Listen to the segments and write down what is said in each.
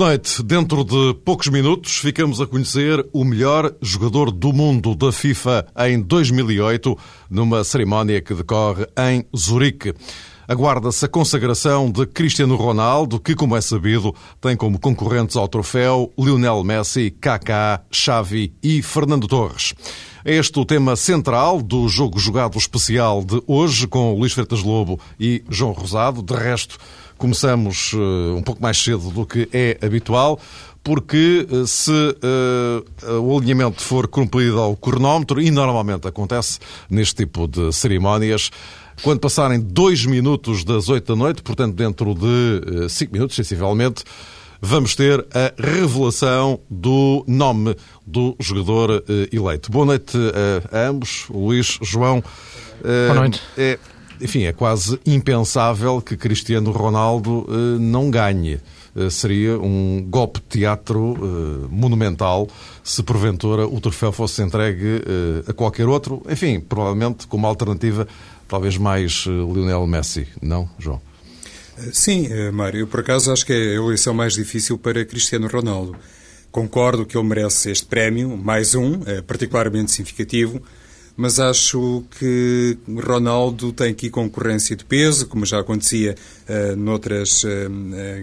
Noite. Dentro de poucos minutos ficamos a conhecer o melhor jogador do mundo da FIFA em 2008, numa cerimónia que decorre em Zurique. Aguarda-se a consagração de Cristiano Ronaldo, que, como é sabido, tem como concorrentes ao troféu Lionel Messi, Kaká, Xavi e Fernando Torres. É este o tema central do jogo jogado especial de hoje, com Luís Freitas Lobo e João Rosado. De resto, Começamos uh, um pouco mais cedo do que é habitual, porque uh, se uh, o alinhamento for cumprido ao cronómetro, e normalmente acontece neste tipo de cerimónias, quando passarem dois minutos das oito da noite, portanto dentro de cinco minutos, sensivelmente, vamos ter a revelação do nome do jogador eleito. Boa noite a ambos, Luís, João. Boa noite. É enfim, é quase impensável que Cristiano Ronaldo eh, não ganhe. Eh, seria um golpe de teatro eh, monumental se porventura o troféu fosse entregue a qualquer outro. Enfim, provavelmente como alternativa, talvez mais Lionel Messi. Não, João? Sim, Mário. Eu, por acaso, acho que é a eleição mais difícil para Cristiano Ronaldo. Concordo que ele merece este prémio, mais um, particularmente significativo, mas acho que Ronaldo tem aqui concorrência de peso, como já acontecia uh, noutras uh,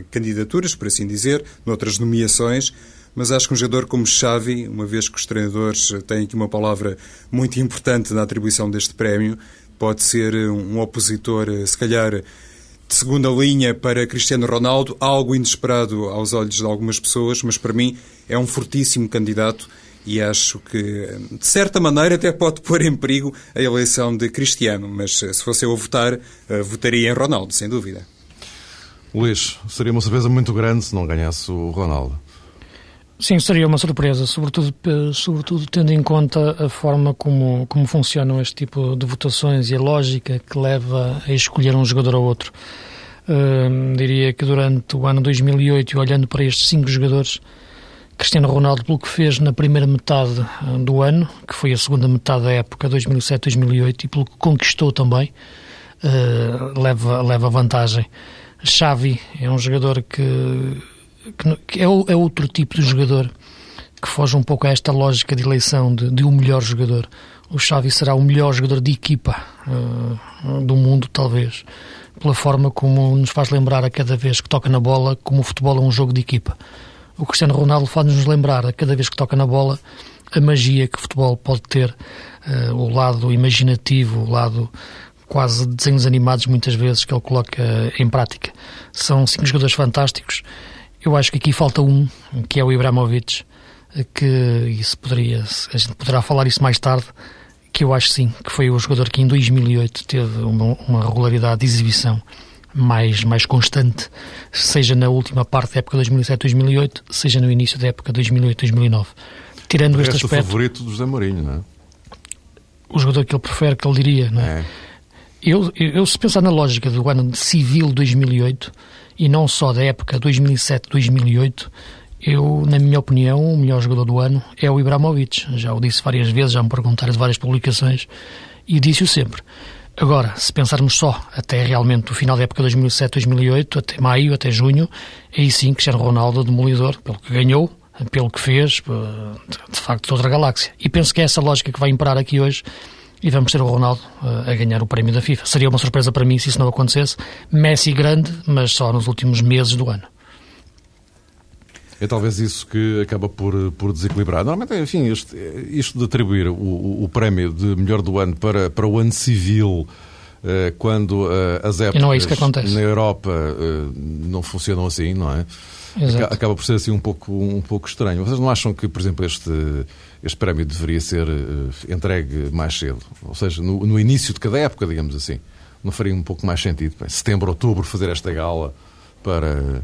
candidaturas, por assim dizer, noutras nomeações. Mas acho que um jogador como Xavi, uma vez que os treinadores têm aqui uma palavra muito importante na atribuição deste prémio, pode ser um opositor, se calhar, de segunda linha para Cristiano Ronaldo, algo inesperado aos olhos de algumas pessoas, mas para mim é um fortíssimo candidato e acho que, de certa maneira, até pode pôr em perigo a eleição de Cristiano, mas eh, se fosse eu a votar, eh, votaria em Ronaldo, sem dúvida. Luís, seria uma surpresa muito grande se não ganhasse o Ronaldo. Sim, seria uma surpresa, sobretudo, sobretudo tendo em conta a forma como, como funcionam este tipo de votações e a lógica que leva a escolher um jogador ou outro. Uh, diria que durante o ano 2008, olhando para estes cinco jogadores, Cristiano Ronaldo, pelo que fez na primeira metade eh, do ano, que foi a segunda metade da época 2007-2008, e pelo que conquistou também, uh, leva, leva vantagem. Xavi é um jogador que, que é, é, outro tipo de jogador que foge um pouco a esta lógica de eleição de, de um melhor jogador. O Xavi será o melhor jogador de equipa uh, do mundo, talvez, pela forma como nos faz lembrar a cada vez que toca na bola como o futebol é um jogo de equipa o Cristiano Ronaldo faz-nos lembrar, a cada vez que toca na bola, a magia que o futebol pode ter, uh, o lado imaginativo, o lado quase de desenhos animados, muitas vezes, que ele coloca em prática. São cinco jogadores fantásticos. Eu acho que aqui falta um, que é o Ibrahimovic, que isso poderia, a gente poderá falar isso mais tarde, que eu acho sim, que foi o jogador que em 2008 teve uma, uma regularidade de exibição mais, mais constante, seja na última parte da época 2007-2008, seja no início da época 2008-2009. Tirando este aspecto... o favorito do José Mourinho, não é? O jogador que ele prefere, que ele diria, não é? é. Eu, eu, se pensar na lógica do ano civil 2008 e não só da época 2007-2008, eu, na minha opinião, o melhor jogador do ano é o Ibrahimovic. Já o disse várias vezes, já me perguntaram de várias publicações e disse-o sempre. Agora, se pensarmos só até realmente o final da época 2007-2008, até maio, até junho, aí sim Cristiano Ronaldo demolidor, pelo que ganhou, pelo que fez, de facto, toda a galáxia. E penso que é essa lógica que vai imperar aqui hoje e vamos ter o Ronaldo eh, a ganhar o prémio da FIFA. Seria uma surpresa para mim se isso não acontecesse. Messi grande, mas só nos últimos meses do ano. É talvez isso que acaba por, por desequilibrar. Normalmente, enfim, este, isto de atribuir o, o, prémio de melhor do ano para, para o ano civil, eh, quando eh, as épocas é que acontece. na Europa eh, não funcionam assim, não é? Exato. Acaba por ser assim um pouco, um pouco estranho. Vocês não acham que, por exemplo, este, este prémio deveria ser entregue mais cedo? Ou seja, no, no início de cada época, digamos assim. Não faria um pouco mais sentido? Setembro, outubro, fazer esta gala para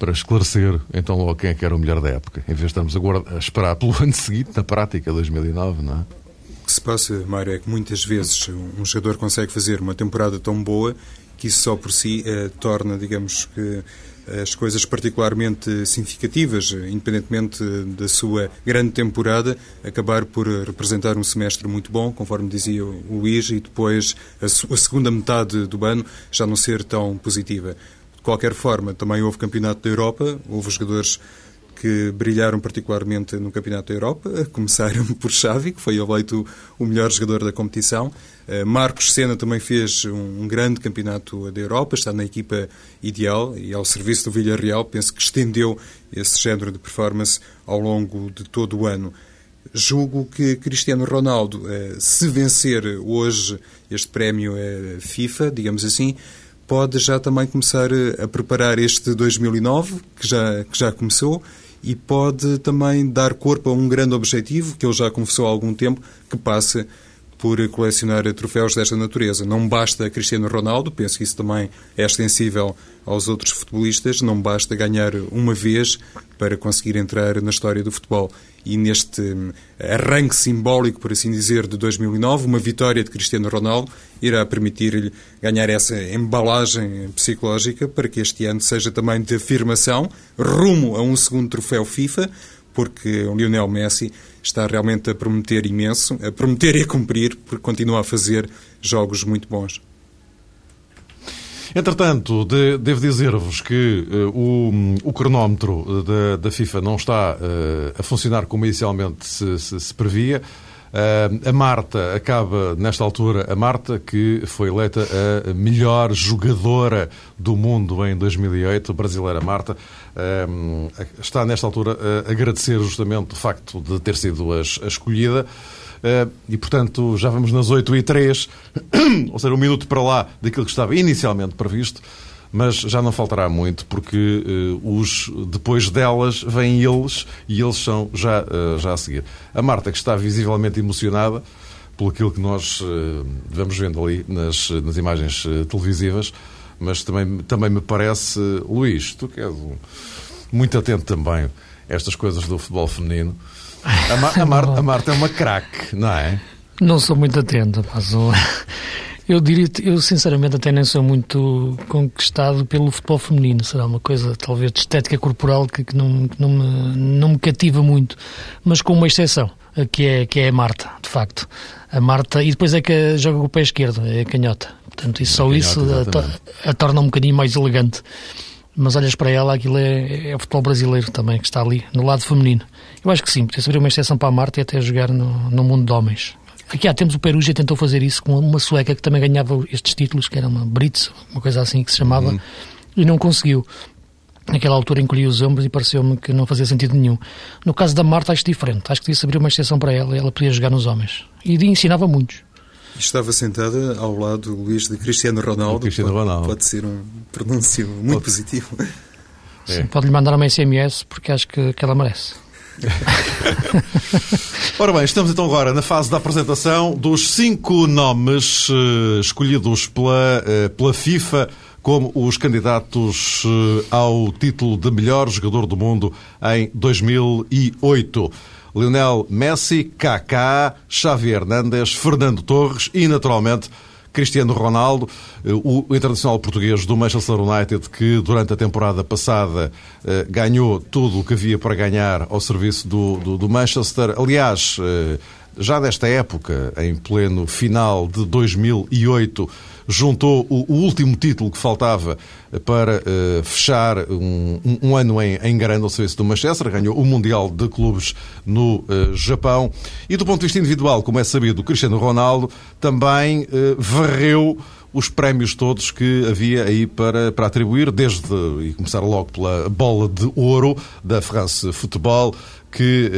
para esclarecer então logo quem é que era o melhor da época, em vez de estarmos agora a esperar pelo ano seguinte, na prática, 2009, não é? O que se passa, Mário, é que muitas vezes um jogador consegue fazer uma temporada tão boa que isso só por si eh, torna, digamos que, as coisas particularmente significativas, independentemente da sua grande temporada, acabar por representar um semestre muito bom, conforme dizia o Luís, e depois a, segunda metade do ano já não ser tão positiva. De qualquer forma, também houve Campeonato da Europa, houve jogadores que brilharam particularmente no Campeonato da Europa, a começar por Xavi, que foi eleito o melhor jogador da competição. Eh, Marcos Sena também fez um grande campeonato da Europa, está na equipa ideal e ao serviço do Villarreal, penso que estendeu esse género de performance ao longo de todo o ano. Julgo que Cristiano Ronaldo, eh, se vencer hoje este prémio eh, FIFA, digamos assim, pode já também começar a preparar este 2009, que já, que já começou, e pode também dar corpo a um grande objetivo que ele já confessou há algum tempo, que passa por colecionar troféus desta natureza. Não basta Cristiano Ronaldo, penso que isso também é extensível aos outros futebolistas, não basta ganhar uma vez para conseguir entrar na história do futebol. E neste hum, arranque simbólico, por assim dizer, de 2009, uma vitória de Cristiano Ronaldo irá permitir-lhe ganhar essa embalagem psicológica para que este ano seja também de afirmação, rumo a um segundo troféu FIFA, porque o Lionel Messi está realmente a prometer imenso, a prometer e a cumprir, porque continua a fazer jogos muito bons. Entretanto, de, devo dizer-vos que uh, o, o, cronómetro da, da, FIFA não está uh, a funcionar como inicialmente se, se, se previa. Uh, a Marta acaba, nesta altura, a Marta, que foi eleita a melhor jogadora do mundo em 2008, a brasileira Marta, uh, está nesta altura a agradecer justamente o facto de ter sido a, a escolhida. Uh, e, portanto, já vamos nas 8 e 3, ou seja, um minuto para lá daquilo que estava inicialmente previsto mas já não faltará muito, porque uh, os, depois delas vêm eles e eles são já, uh, já a seguir. A Marta, que está visivelmente emocionada pelo aquilo que nós vamos vendo ali nas, nas imagens televisivas, mas também, também me parece, Luís, tu que és um, muito atento também a estas coisas do futebol feminino. A, Mar, a, Mar, a Marta é uma craque, não é? Não sou muito atento, mas eu diria, eu sinceramente até nem sou muito conquistado pelo futebol feminino. Será uma coisa, talvez, de estética corporal que, que, não, que não, me, não me cativa muito. Mas com uma exceção, que é, que é a Marta, de facto. A Marta, e depois é que joga com o pé esquerdo, é a canhota. Portanto, isso, só canhota, isso a, a, torna um bocadinho mais elegante. Mas olhas para ela, aquilo é, é o futebol brasileiro também, que está ali, no lado feminino. Eu acho que sim, podia-se abrir uma exceção para a Marta e até jogar no, no mundo de homens. Aqui há temos o Perugia tentou fazer isso com uma sueca que também ganhava estes títulos, que era uma Brits, uma coisa assim que se chamava, uhum. e não conseguiu. Naquela altura encolhi os ombros e pareceu-me que não fazia sentido nenhum. No caso da Marta, acho diferente. Acho que devia-se abrir uma exceção para ela e ela podia jogar nos homens. E ensinava muitos. Estava sentada ao lado, Luís, de Cristiano Ronaldo. Cristiano Ronaldo. Pode, pode ser um pronúncio muito pode. positivo. É. Pode-lhe mandar uma SMS porque acho que, que ela merece. Ora bem, estamos então agora na fase da apresentação dos cinco nomes uh, escolhidos pela, uh, pela FIFA como os candidatos uh, ao título de melhor jogador do mundo em 2008. Lionel Messi, Kaká, Xavi Hernández, Fernando Torres e, naturalmente, Cristiano Ronaldo, eh, o internacional português do Manchester United, que durante a temporada passada eh, ganhou tudo o que havia para ganhar ao serviço do, do, do Manchester. Aliás, eh, já desta época, em pleno final de 2008, juntou o, o último título que faltava para uh, fechar um, um, ano em, em grande ao serviço do Manchester, ganhou o Mundial de Clubes no uh, Japão. E do ponto de vista individual, como é sabido, o Cristiano Ronaldo também uh, varreu os prémios todos que havia aí para, para atribuir, desde, e começar logo pela bola de ouro da France Football, que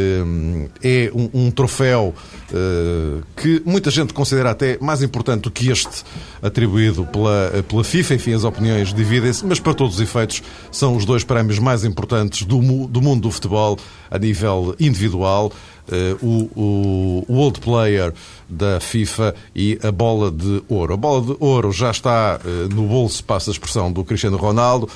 eh, é um, um troféu eh, que muita gente considera até mais importante do que este atribuído pela, pela FIFA. Enfim, as opiniões dividem-se, mas para todos os efeitos são os dois prémios mais importantes do, do mundo do futebol a nível individual. Uh, o, o, World Player da FIFA e a bola de ouro. A bola de ouro já está uh, no bolso, passa a expressão, do Cristiano Ronaldo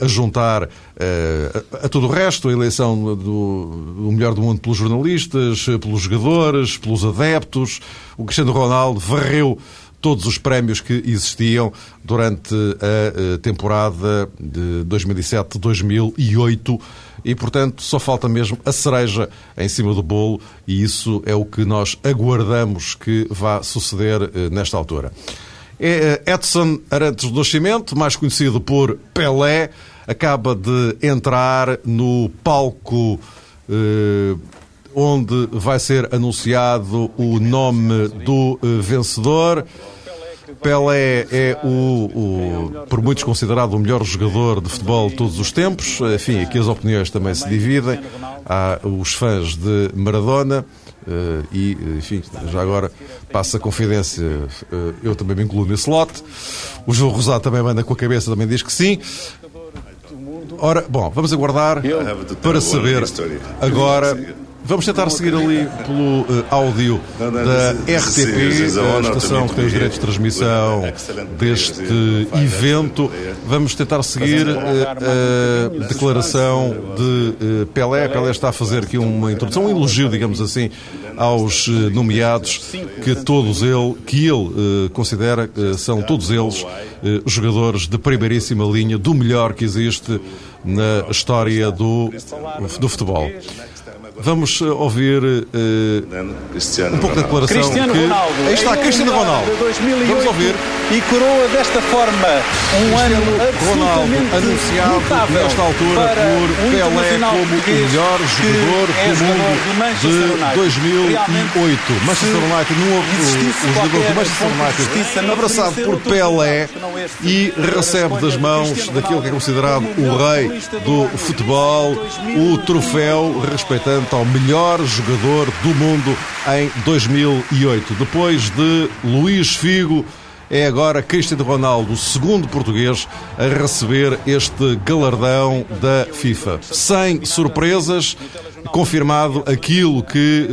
a juntar eh, a, todo o resto, a eleição do, do, melhor do mundo pelos jornalistas, pelos jogadores, pelos adeptos. O Cristiano Ronaldo varreu todos os prémios que existiam durante a temporada de 2007-2008 e, portanto, só falta mesmo a cereja em cima do bolo e isso é o que nós aguardamos que vá suceder eh, nesta altura. É Edson Arantes do Nascimento, mais conhecido por Pelé, acaba de entrar no palco eh, onde vai ser anunciado o nome do eh, vencedor. Pelé é o, o, por muitos considerado o melhor jogador de futebol de todos os tempos. Enfim, aqui as opiniões também se dividem. Há os fãs de Maradona uh, e, enfim, já agora passa a confidência, uh, eu também me incluo nesse lote. O João Rosado também manda com a cabeça, também diz que sim. Ora, bom, vamos aguardar para saber agora Vamos tentar seguir ali pelo uh, áudio da RTP, a estação que tem os direitos de transmissão deste evento. Vamos tentar seguir uh, a declaração de Pelé. Pelé. Está a fazer aqui uma introdução, um elogio, digamos assim, aos nomeados, que todos ele, que ele considera que são todos eles jogadores de primeiríssima linha, do melhor que existe na história do, do futebol. Vamos eh, ouvir uh, um pouco da declaração Cristiano que... Ronaldo. Aí está, Cristiano Ronaldo. 2008, Vamos ouvir. E coroa desta forma um ano Ronaldo anunciado nesta altura por um Pelé como o melhor jogador do mundo do de 2008. Manchester United, num, o, o jogador do Manchester United, abraçado por Pelé e recebe das mãos daquele que é considerado o rei do futebol o troféu respeitante ao melhor jogador do mundo em 2008. Depois de Luís Figo, é agora Cristiano Ronaldo, o segundo português a receber este galardão da FIFA. Sem surpresas, confirmado aquilo que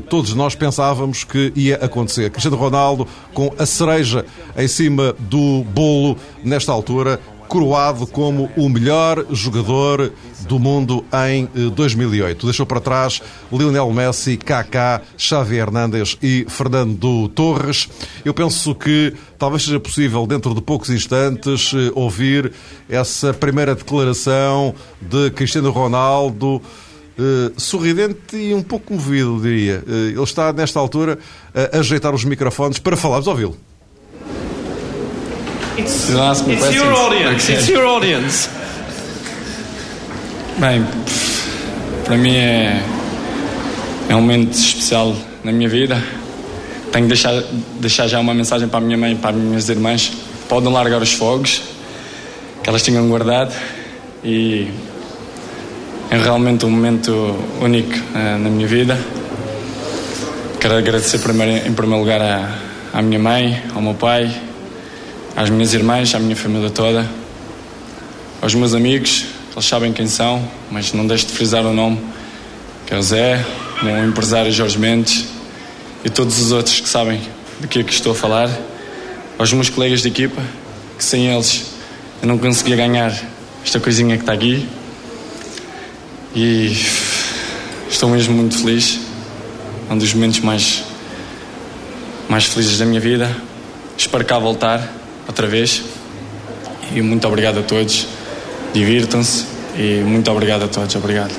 eh, todos nós pensávamos que ia acontecer. Cristiano Ronaldo com a cereja em cima do bolo nesta altura coroado como o melhor jogador do mundo em 2008. Eh, Deixou para trás Lionel Messi, Kaká, Xavi Hernández e Fernando Torres. Eu penso que talvez seja possível, dentro de poucos instantes, eh, ouvir essa primeira declaração de Cristiano Ronaldo. Uh, sorridente e um pouco movido, diria. Uh, ele está, nesta altura, a ajeitar os microfones para falarmos. Ouvi-lo. It's, it's your audience. Okay. It's your audience. Bem, para mim é, é um momento especial na minha vida. Tenho que deixar, deixar já uma mensagem para a minha mãe e para as minhas irmãs. Podem largar os fogos que elas tinham guardado e é realmente um momento único uh, na minha vida. Quero agradecer primeiro, em primeiro lugar à, à minha mãe, ao meu pai, às minhas irmãs, à minha família toda, aos meus amigos, eles sabem quem são, mas não deixo de frisar o nome, que é o Zé, o empresário Jorge Mendes e todos os outros que sabem do que é que estou a falar, aos meus colegas de equipa, que sem eles eu não conseguia ganhar esta coisinha que está aqui. E estou mesmo muito feliz. É um dos momentos mais, mais felizes da minha vida. Espero cá voltar outra vez. E muito obrigado a todos. Divirtam-se e muito obrigado a todos. Obrigado.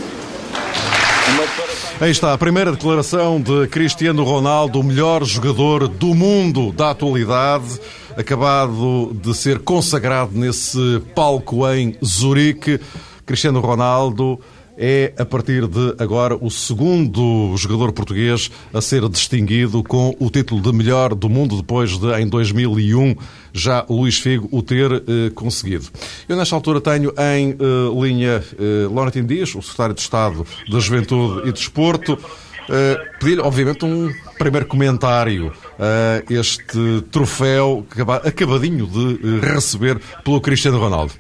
Aí está a primeira declaração de Cristiano Ronaldo, o melhor jogador do mundo da atualidade, acabado de ser consagrado nesse palco em Zurique. Cristiano Ronaldo é, a partir de agora, o segundo jogador português a ser distinguido com o título de melhor do mundo, depois de, em 2001, já Luís Figo o ter eh, conseguido. Eu, nesta altura, tenho em eh, linha eh, Laurentino Dias, o secretário de Estado da Juventude e Desporto. Uh, pedir obviamente, um primeiro comentário a uh, este troféu acabadinho de receber pelo Cristiano Ronaldo.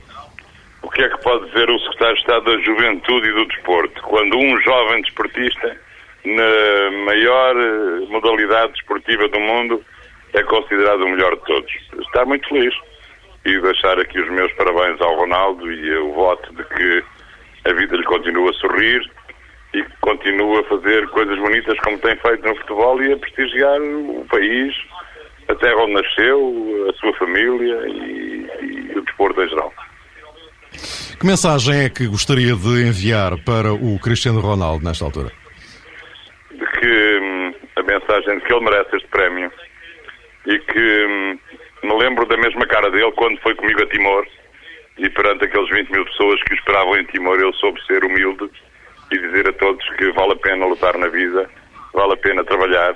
O que é que pode dizer o secretário de Estado da Juventude e do Desporto quando um jovem desportista, na maior eh, modalidade desportiva do mundo, é considerado o melhor de todos? Está muito feliz. E deixar aqui os meus parabéns ao Ronaldo e o voto de que a vida lhe continua a sorrir e que continua a fazer coisas bonitas como tem feito no futebol e a prestigiar o país, a terra onde nasceu, a sua família e, e o desporto em geral. Que mensagem é que gostaria de enviar para o Cristiano Ronaldo nesta altura? De que hum, a mensagem de que ele merece este prémio e que hum, me lembro da mesma cara dele quando foi comigo a Timor e perante aqueles 20 mil pessoas que o esperavam em Timor, ele soube ser humilde e dizer a todos que vale a pena lutar na vida, vale a pena trabalhar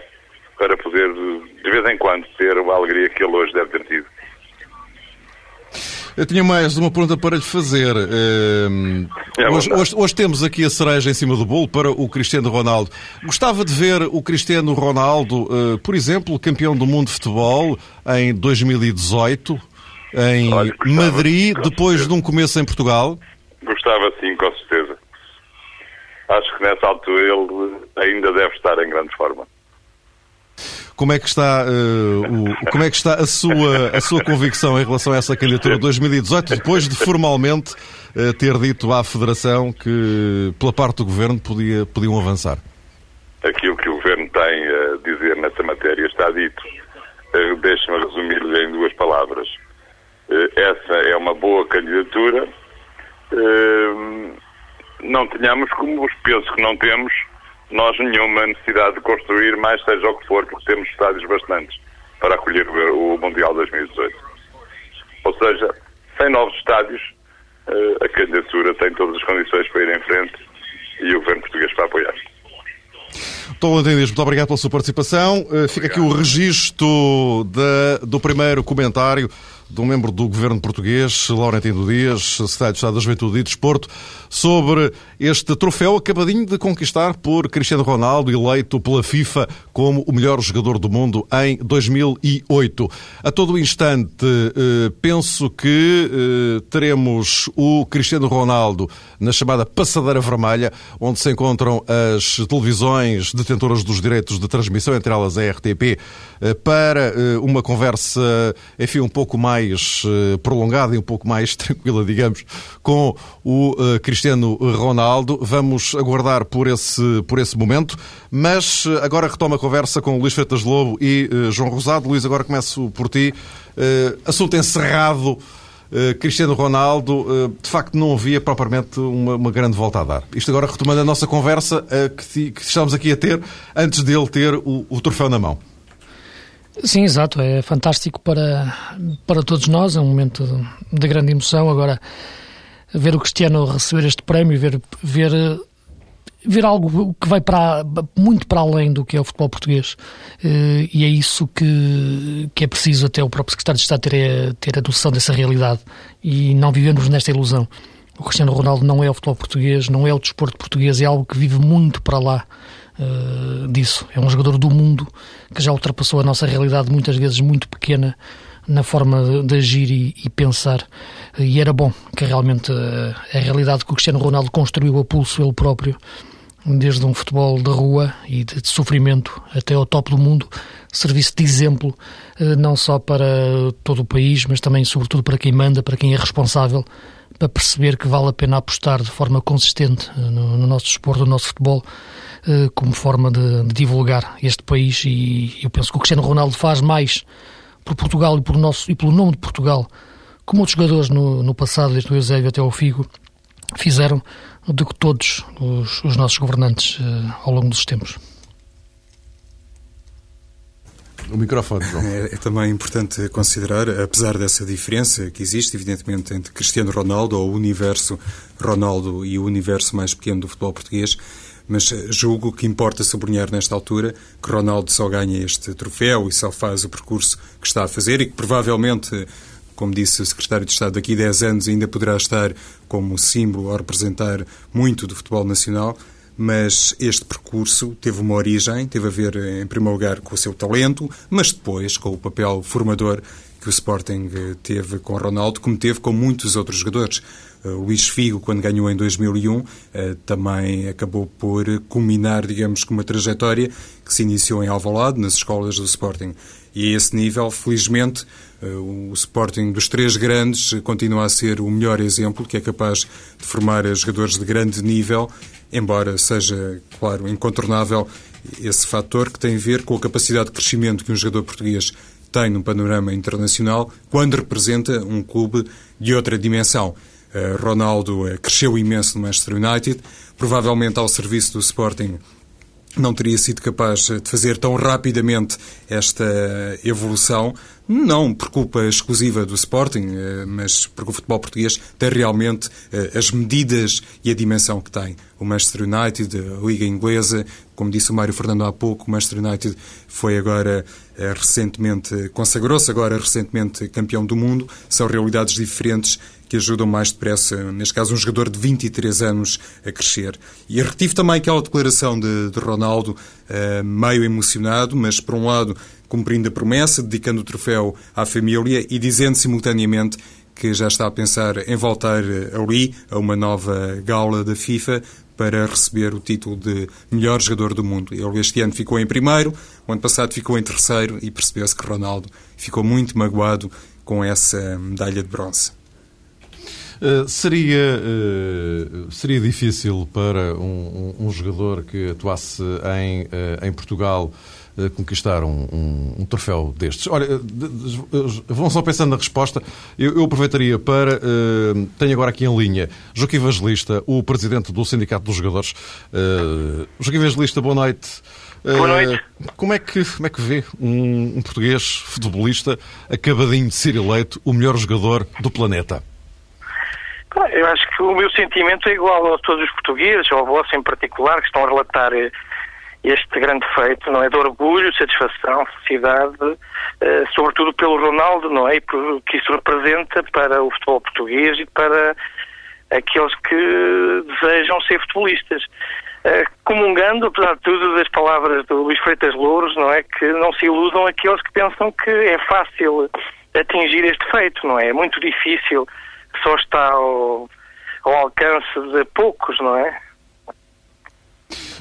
para poder, de vez em quando, ter a alegria que ele hoje deve ter tido. Eu tinha mais uma pergunta para lhe fazer. Uh, é hoje, hoje, hoje, temos aqui a cereja em cima do bolo para o Cristiano Ronaldo. Gostava de ver o Cristiano Ronaldo, uh, por exemplo, campeão do mundo de futebol em 2018, em Olha, gostava, Madrid, depois de um começo em Portugal? Gostava sim, com certeza. Acho que nessa altura ele ainda deve estar em grande forma. Como é que está, uh, o, como é que está a, sua, a sua convicção em relação a essa candidatura de 2018, depois de formalmente uh, ter dito à Federação que, pela parte do Governo, podia, podiam avançar? Aquilo que o Governo tem a dizer nessa matéria está dito. Uh, Deixe-me resumir-lhe em duas palavras. essa é uma boa candidatura. não tenhamos, como penso que não temos, nós nenhuma necessidade de construir mais seja o que for, porque temos estádios bastantes para acolher o Mundial 2018. Ou seja, sem novos estádios, eh, a candidatura tem todas as condições para ir em frente e o governo português para apoiar. Tom Landendes, muito obrigado pela sua participação. Eh, fica aqui o registro do primeiro comentário de um membro do governo português, Laurentino Dias, secretário de Estado da Juventude e Desporto, sobre este troféu acabadinho de conquistar por Cristiano Ronaldo, eleito pela FIFA como o melhor jogador do mundo em 2008. A todo instante, eh, penso que eh, teremos o Cristiano Ronaldo na chamada passadeira vermelha, onde se encontram as televisões detentoras dos direitos de transmissão, entre elas a RTP, eh, para uma conversa, enfim, um pouco mais prolongada e um pouco mais tranquila, digamos, com o eh, Cristiano Ronaldo. Vamos aguardar por esse, por esse momento, mas eh, agora retomo a conversa com Luís Freitas Lobo e João Rosado. Luís, agora começo por ti. Assunto encerrado. Cristiano Ronaldo, de facto, não havia propriamente uma, uma, grande volta a dar. Isto agora retomando a nossa conversa que, que estamos aqui a ter antes dele ter o, o troféu na mão. Sim, exato. É fantástico para, para todos nós. É um momento de grande emoção. Agora, ver o Cristiano receber este prémio, ver, ver, ver algo que vai para, muito para além do que é o futebol português. Eh, e é isso que, que é preciso até o próprio secretário de Estado ter, ter a noção dessa realidade e não vivemos nesta ilusão. O Cristiano Ronaldo não é o futebol português, não é o desporto português, é algo que vive muito para lá uh, disso. É um jogador do mundo que já ultrapassou a nossa realidade, muitas vezes muito pequena, na forma de, agir e, e, pensar. E era bom que realmente uh, a realidade que o Cristiano Ronaldo construiu a pulso ele próprio, desde um futebol de rua e de, de sofrimento até ao top do mundo, servisse de exemplo uh, não só para todo o país, mas também, sobretudo, para quem manda, para quem é responsável para perceber que vale a pena apostar de forma consistente no, no nosso desporto, no nosso futebol, eh, como forma de, de, divulgar este país e eu penso que o Cristiano Ronaldo faz mais por Portugal e, por nosso, e pelo nome de Portugal, como outros jogadores no, no passado, desde o Eusébio até ao Figo, fizeram do que todos os, os nossos governantes uh, ao longo dos tempos. O microfone, João. É, é, também importante considerar, apesar dessa diferença que existe, evidentemente, entre Cristiano Ronaldo, ou o universo Ronaldo e o universo mais pequeno do futebol português, mas eh, julgo que importa sublinhar nesta altura que Ronaldo só ganha este troféu e só faz o percurso que está a fazer e que provavelmente, como disse o Secretário de Estado, daqui a 10 anos ainda poderá estar como símbolo a representar muito do futebol nacional, mas este percurso teve uma origem, teve a ver, em primeiro lugar, com o seu talento, mas depois com o papel formador que o Sporting eh, teve com Ronaldo, como teve com muitos outros jogadores. Uh, Luís Figo, quando ganhou em 2001, uh, também acabou por culminar, digamos, com uma trajetória que se iniciou em Alvalade, nas escolas do Sporting. E a esse nível, felizmente, uh, o Sporting dos três grandes continua a ser o melhor exemplo, que é capaz de formar jogadores de grande nível, embora seja, claro, incontornável esse fator que tem a ver com a capacidade de crescimento que um jogador português tem no panorama internacional quando representa um clube de outra dimensão. Uh, Ronaldo uh, cresceu imenso no Manchester United, provavelmente ao serviço do Sporting não teria sido capaz de fazer tão rapidamente esta evolução, não por culpa exclusiva do Sporting, eh, mas porque o futebol português tem realmente eh, as medidas e a dimensão que tem. O Manchester United, a Liga Inglesa, como disse o Mário Fernando há pouco, o Manchester United foi agora eh, recentemente, consagrou-se agora recentemente campeão do mundo, são realidades diferentes que ajudam mais depressa, neste caso, um jogador de 23 anos a crescer. E retive também aquela declaração de, de Ronaldo, uh, meio emocionado, mas, por um lado, cumprindo a promessa, dedicando o troféu à família e dizendo simultaneamente que já está a pensar em voltar ali, a uma nova gala da FIFA, para receber o título de melhor jogador do mundo. Ele este ano ficou em primeiro, o ano passado ficou em terceiro e percebeu-se que Ronaldo ficou muito magoado com essa medalha de bronze. Uh, seria, uh, seria difícil para um, um, um, jogador que atuasse em, uh, em Portugal conquistar um, um, um, troféu destes? Olha, vão só pensando na resposta. Eu, eu aproveitaria para. Uh, tenho agora aqui em linha Joaquim Evangelista, o presidente do Sindicato dos Jogadores. Uh, Joaquim Evangelista, boa noite. Boa noite. como, é que, como é que vê um, um português futebolista acabadinho de ser eleito o melhor jogador do planeta? Eu acho que o meu sentimento é igual a todos os portugueses, ao vosso em particular, que estão a relatar eh, este grande feito, não é? De orgulho, satisfação, felicidade, uh, sobretudo pelo Ronaldo, não é? E por que isso representa para o futebol português e para aqueles que desejam ser futebolistas. Uh, comungando, apesar de tudo, das palavras do Luís Freitas Louros, não é? Que não se iludam aqueles que pensam que é fácil atingir este feito, não é? É muito difícil só está ao, ao alcance de poucos, não é?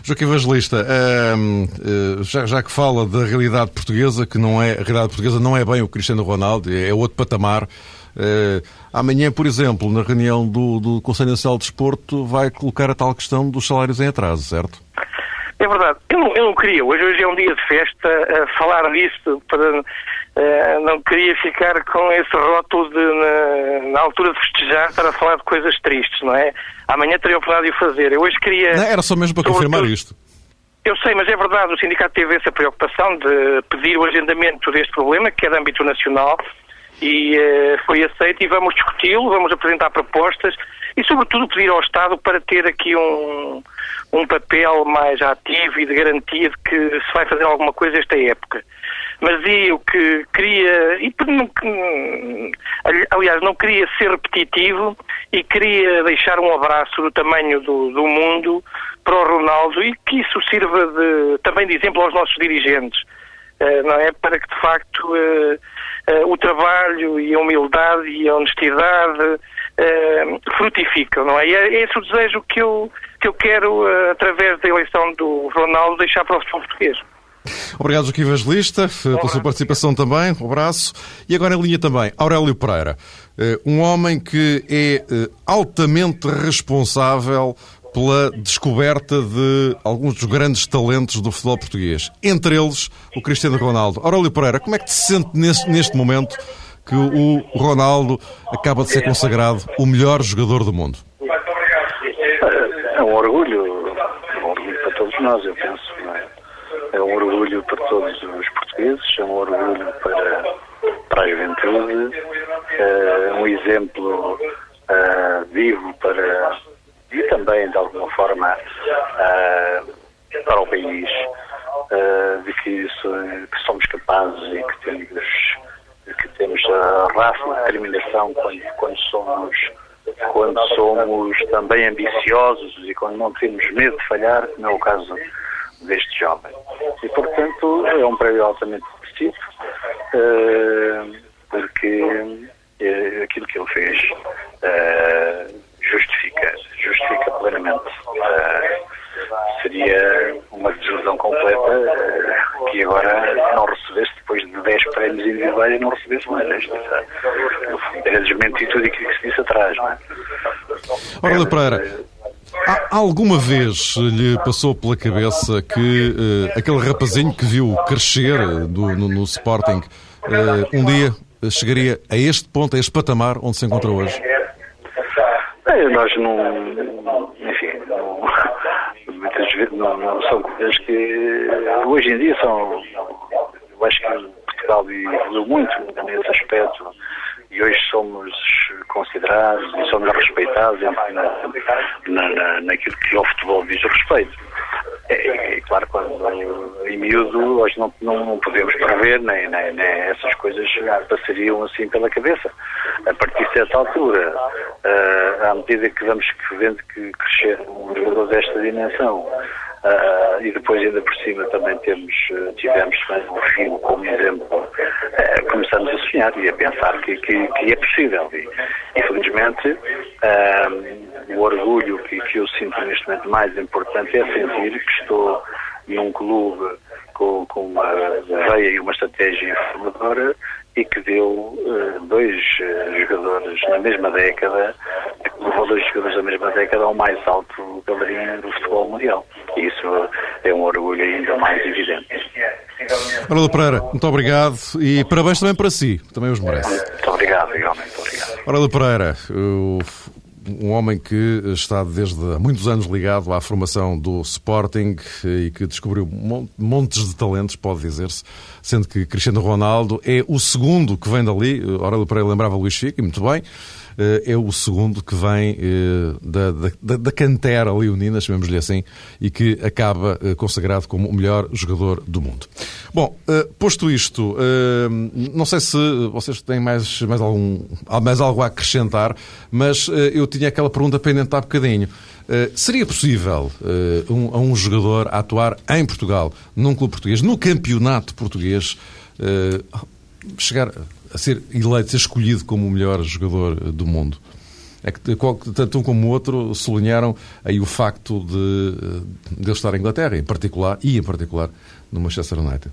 Joaquim Evangelista, ehm, eh, já, já, que fala da realidade portuguesa, que não é, a realidade portuguesa não é bem o Cristiano Ronaldo, é outro patamar. Uh, amanhã, por exemplo, na reunião do, do Conselho Nacional de Desporto, vai colocar a tal questão dos salários em atraso, certo? É verdade. Eu não, eu não queria, hoje, hoje é um dia de festa, uh, falar disso para Uh, não queria ficar com esse rótulo de, na, na, altura de festejar, estar a falar de coisas tristes, não é? Amanhã teria oportunidade de o fazer. Eu hoje queria. Não, era só mesmo para confirmar tudo, isto. Eu sei, mas é verdade, o sindicato teve essa preocupação de pedir o agendamento deste problema, que é de âmbito nacional, e uh, foi aceito, e vamos discuti-lo, vamos apresentar propostas e, sobretudo, pedir ao Estado para ter aqui um, um papel mais ativo e de garantia de que se vai fazer alguma coisa esta época mas eu que queria, e aliás, não queria ser repetitivo e queria deixar um abraço do tamanho do, do mundo para o Ronaldo e que isso sirva de, também de exemplo aos nossos dirigentes, uh, não é? Para que de facto uh, uh, o trabalho e a humildade e a honestidade frutificam, não é? E é esse o desejo que eu, que eu quero, através da eleição do Ronaldo, deixar para o futebol português. Obrigado, Joaquim Evangelista, pela sua participação também. Um abraço. E agora em linha também, Aurélio Pereira, eh, um homem que é eh, altamente responsável pela descoberta de alguns dos grandes talentos do futebol português, entre eles o Cristiano Ronaldo. Aurélio Pereira, como é que te sente neste, neste momento que o Ronaldo acaba de ser consagrado o melhor jogador do mundo? É um orgulho, é um orgulho para todos nós, eu penso é um orgulho para todos os portugueses, é um orgulho para, para a juventude, é um exemplo uh, vivo para e também de alguma forma uh, para o país uh, de que, isso, que, somos capazes e que temos, que temos a raça a determinação quando, quando somos quando somos também ambiciosos e quando não temos medo de falhar, não é o caso deste jovem. E, portanto, é um prémio altamente merecido, uh, porque uh, aquilo que ele fez uh, justifica, justifica plenamente. seria uma desilusão completa que agora não recebesse, depois de 10 prémios individuais, e não recebesse mais. Era desmentir tudo aquilo que se disse atrás, não é? Ora, Pereira, Há, alguma vez lhe passou pela cabeça que uh, aquele rapazinho que viu crescer do, no, no, Sporting uh, um dia chegaria a este ponto, a este patamar onde se encontra hoje? É, nós não. Enfim, não, que não, não são coisas que hoje em dia são. Eu acho que Portugal evoluiu muito nesse aspecto e hoje somos considerados e somos respeitados na, na, na, naquilo que ao futebol diz respeito. É, é, claro, quando em miúdo, hoje não, não, não podemos prever, nem, nem, nem, essas coisas passariam assim pela cabeça. A partir de certa altura, uh, à medida que vamos vendo que crescer um jogador desta dimensão, Uh, e depois ainda por cima também temos, uh, tivemos o filho como exemplo, uh, começamos a sonhar e a pensar que, que, que é possível. E, infelizmente, o orgulho que, que eu sinto neste momento mais importante é sentir que estou num clube com, com uma veia e uma estratégia informadora e que deu uh, dois uh, jogadores na mesma década, levou dois jogadores da mesma década ao mais alto galeria do futebol mundial. E isso é um orgulho ainda mais evidente. Ronaldo Pereira, muito obrigado e parabéns também para si, também os merece. Muito obrigado, igualmente. Obrigado. Ronaldo Pereira, o um homem que está desde há muitos anos ligado à formação do Sporting e que descobriu montes de talentos, pode dizer-se, sendo que Cristiano Ronaldo é o segundo que vem dali. Aurélio Pereira lembrava Luís Chico, e muito bem. Eh, é o segundo que vem eh, da, da, da cantera leonina, chamemos-lhe assim, e que acaba eh, consagrado como o melhor jogador do mundo. Bom, posto isto, não sei se vocês têm mais, mais, algum, mais algo a acrescentar, mas eu tinha aquela pergunta pendente há bocadinho. seria possível a um jogador atuar em Portugal, num clube português, no campeonato português, chegar a ser eleito, ser escolhido como o melhor jogador do mundo. É que tanto um como o outro sublinharam aí o facto de, de ele estar em Inglaterra, em particular, e em particular no Manchester United.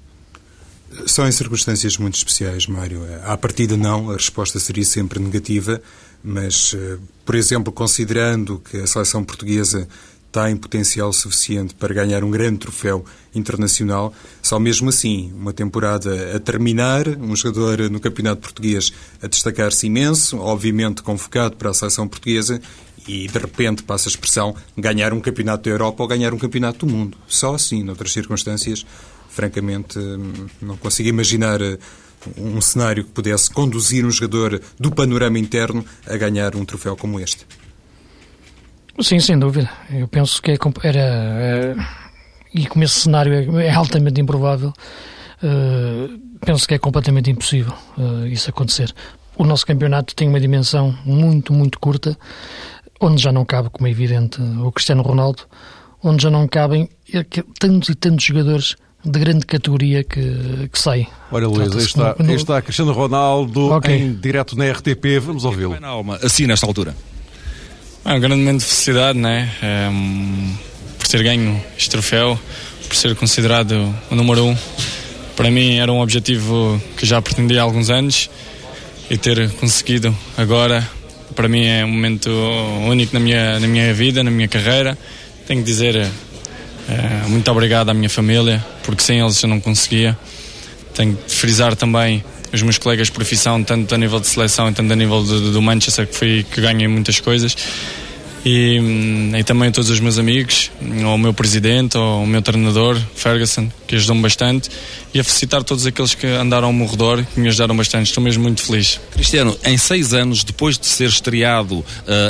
São em circunstâncias muito especiais, Mário. À partida, não, a resposta seria sempre negativa, mas, eh, por exemplo, considerando que a seleção portuguesa tem potencial suficiente para ganhar um grande troféu internacional. Só mesmo assim, uma temporada a terminar, um jogador no Campeonato Português a destacar-se imenso, obviamente convocado para a seleção portuguesa e de repente passa a expressão ganhar um campeonato da Europa ou ganhar um campeonato do mundo. Só assim, noutras circunstâncias, francamente, não consigo imaginar eh, um cenário que pudesse conduzir um jogador do panorama interno a ganhar um troféu como este. Sim, sem dúvida. Eu penso que é era. É, e como esse cenário é, é altamente improvável, uh, penso que é completamente impossível uh, isso acontecer. O nosso campeonato tem uma dimensão muito, muito curta, onde já não cabe, como é evidente, o Cristiano Ronaldo, onde já não cabem tantos e tantos jogadores de grande categoria que, que saem. Olha, Luís, aí está, aí está Cristiano Ronaldo okay. em direto na RTP. Vamos ouvi-lo. Assim, nesta altura. É um grande momento de felicidade, né? É, por ter ganho este troféu, por ser considerado o número um. Para mim era um objetivo que já pretendia há alguns anos e ter conseguido agora, para mim é um momento único na minha, na minha vida, na minha carreira. Tenho que dizer é, muito obrigado à minha família, porque sem eles eu não conseguia. Tenho que frisar também os meus colegas de profissão, tanto a nível de seleção, tanto a nível do, do Manchester, que foi que ganhei muitas coisas. E, hum, e, também a todos os meus amigos, ao meu presidente, ao meu treinador, Ferguson, que ajudou-me bastante, e a felicitar todos aqueles que andaram ao meu redor, que me ajudaram bastante. Estou mesmo muito feliz. Cristiano, em seis anos, depois de ser estreado uh,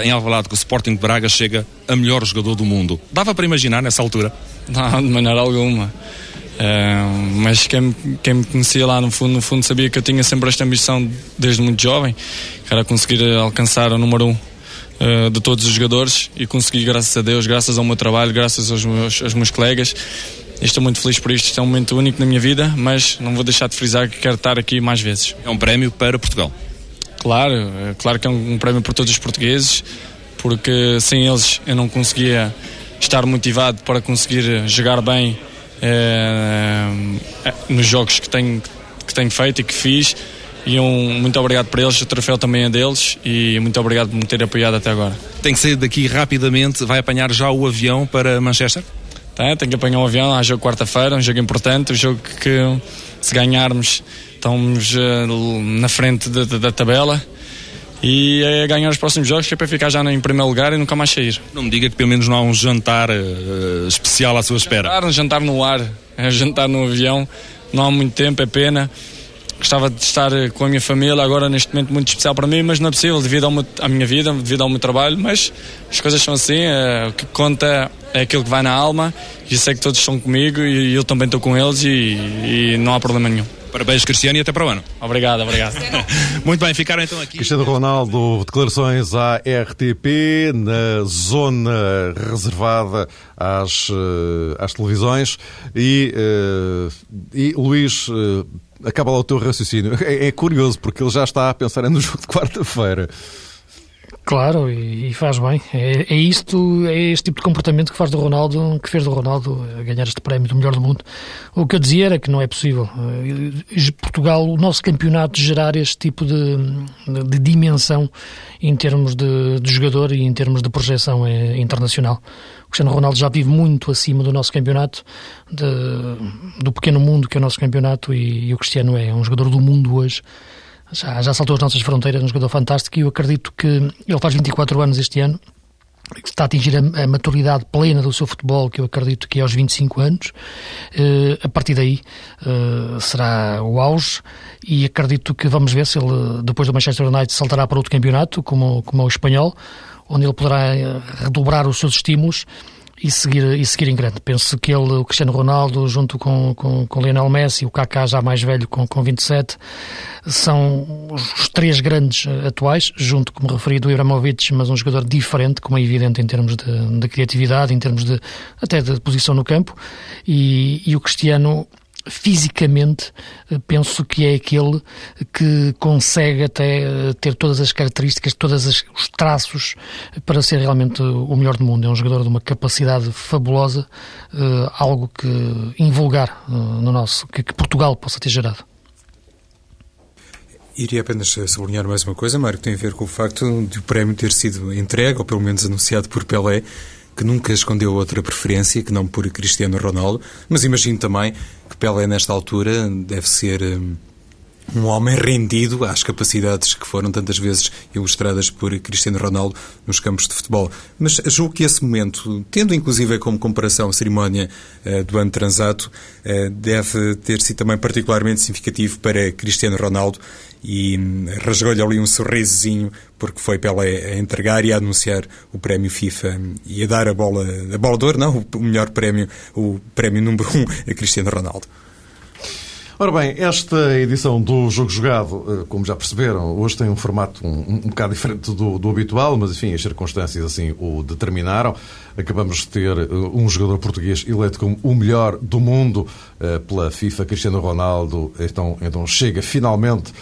em Alvalade com o Sporting de Braga, chega a melhor jogador do mundo. Dava para imaginar nessa altura? Não, de maneira alguma. Uh, mas quem, quem me conhecia lá no fundo, no fundo sabia que eu tinha sempre esta ambição desde muito jovem, que era conseguir alcançar o número um uh, de todos os jogadores e consegui, graças a Deus, graças ao meu trabalho, graças aos meus, aos meus colegas. estou muito feliz por isto, isto é um momento único na minha vida, mas não vou deixar de frisar que quero estar aqui mais vezes. É um prémio para Portugal? Claro, é claro que é um, um prémio para todos os portugueses, porque sem eles eu não conseguia estar motivado para conseguir jogar bem nos jogos que tenho, que tenho feito e que fiz. E um muito obrigado para eles, o troféu também é deles e muito obrigado por me ter apoiado até agora. Tem que sair daqui rapidamente, vai apanhar já o avião para Manchester? Tem, tenho que apanhar um avião, há jogo quarta-feira, um jogo importante, um jogo que se ganharmos estamos uh, na frente da, da, da tabela e é ganhar os próximos jogos que é para ficar já em primeiro lugar e nunca mais sair. Não me diga que pelo menos não há um jantar uh, especial à sua espera. Jantar, um jantar no ar, é jantar no avião, não há muito tempo, é pena. Gostava de estar com a minha família, agora neste momento muito especial para mim, mas não é possível devido meu, à minha vida, devido ao meu trabalho. Mas as coisas são assim, o que conta é aquilo que vai na alma. E eu sei que todos estão comigo e eu também estou com eles e, e não há problema nenhum. Parabéns, Cristiano, e até para o ano. Obrigado, obrigado. Muito bem, ficaram então aqui. Cristiano Ronaldo, declarações à RTP, na zona reservada às, eh, às televisões. E, uh, e Luís, uh, acaba lá o teu raciocínio. É, é, curioso, porque ele já está a pensar no jogo de quarta-feira. Claro, e, faz bem. É, é, isto, é este tipo de comportamento que faz do Ronaldo, que fez do Ronaldo ganhar este prémio do melhor do mundo. O que eu dizia era que não é possível eh, Portugal, o nosso campeonato, gerar este tipo de, de, de dimensão em termos de, de, jogador e em termos de projeção eh, internacional. O Cristiano Ronaldo já vive muito acima do nosso campeonato, de, do pequeno mundo que é o nosso campeonato, e, e o Cristiano é um jogador do mundo hoje já, já saltou as nossas fronteiras, um jogador fantástico e eu acredito que ele faz 24 anos este ano, está a atingir a, a, maturidade plena do seu futebol, que eu acredito que é aos 25 anos. Uh, a partir daí uh, será o auge e acredito que vamos ver se ele, depois do Manchester United, saltará para outro campeonato, como, como o espanhol, onde ele poderá eh, redobrar os seus estímulos e seguir, e seguir em grande. Penso que ele, o Cristiano Ronaldo, junto com, com, com Lionel Messi, o Kaká já mais velho com, com 27, são os três grandes eh, atuais, junto, como referi, do Ibrahimovic, mas um jogador diferente, como é evidente em termos de, de criatividade, em termos de até de posição no campo, e, e o Cristiano fisicamente eh, penso que é aquele que consegue até eh, ter todas as características, todos os traços para ser realmente o melhor do mundo. É um jogador de uma capacidade fabulosa, eh, algo que invulgar no nosso, que, Portugal possa ter gerado. Iria apenas sublinhar mais uma coisa, Mário, que tem a ver com o facto de o prémio ter sido entregue, ou pelo menos anunciado por Pelé, que nunca escondeu outra preferência que não por Cristiano Ronaldo, mas imagino também que Pelé, nesta altura, deve ser hum, um homem rendido às capacidades que foram tantas vezes ilustradas por Cristiano Ronaldo nos campos de futebol. Mas julgo que esse momento, tendo inclusive como comparação a cerimónia uh, do ano transato, uh, deve ter sido também particularmente significativo para Cristiano Ronaldo e rasgou-lhe ali um sorrisozinho porque foi Pelé a entregar e a anunciar o prémio FIFA e a dar a bola, a bola de ouro, não, o melhor prémio, o prémio número um a Cristiano Ronaldo. Ora bem, esta edição do Jogo Jogado, eh, como já perceberam, hoje tem um formato um, um bocado diferente do, do, habitual, mas enfim, as circunstâncias assim o determinaram. Acabamos de ter eh, um jogador português eleito como o melhor do mundo uh, pela FIFA, Cristiano Ronaldo. Então, então chega finalmente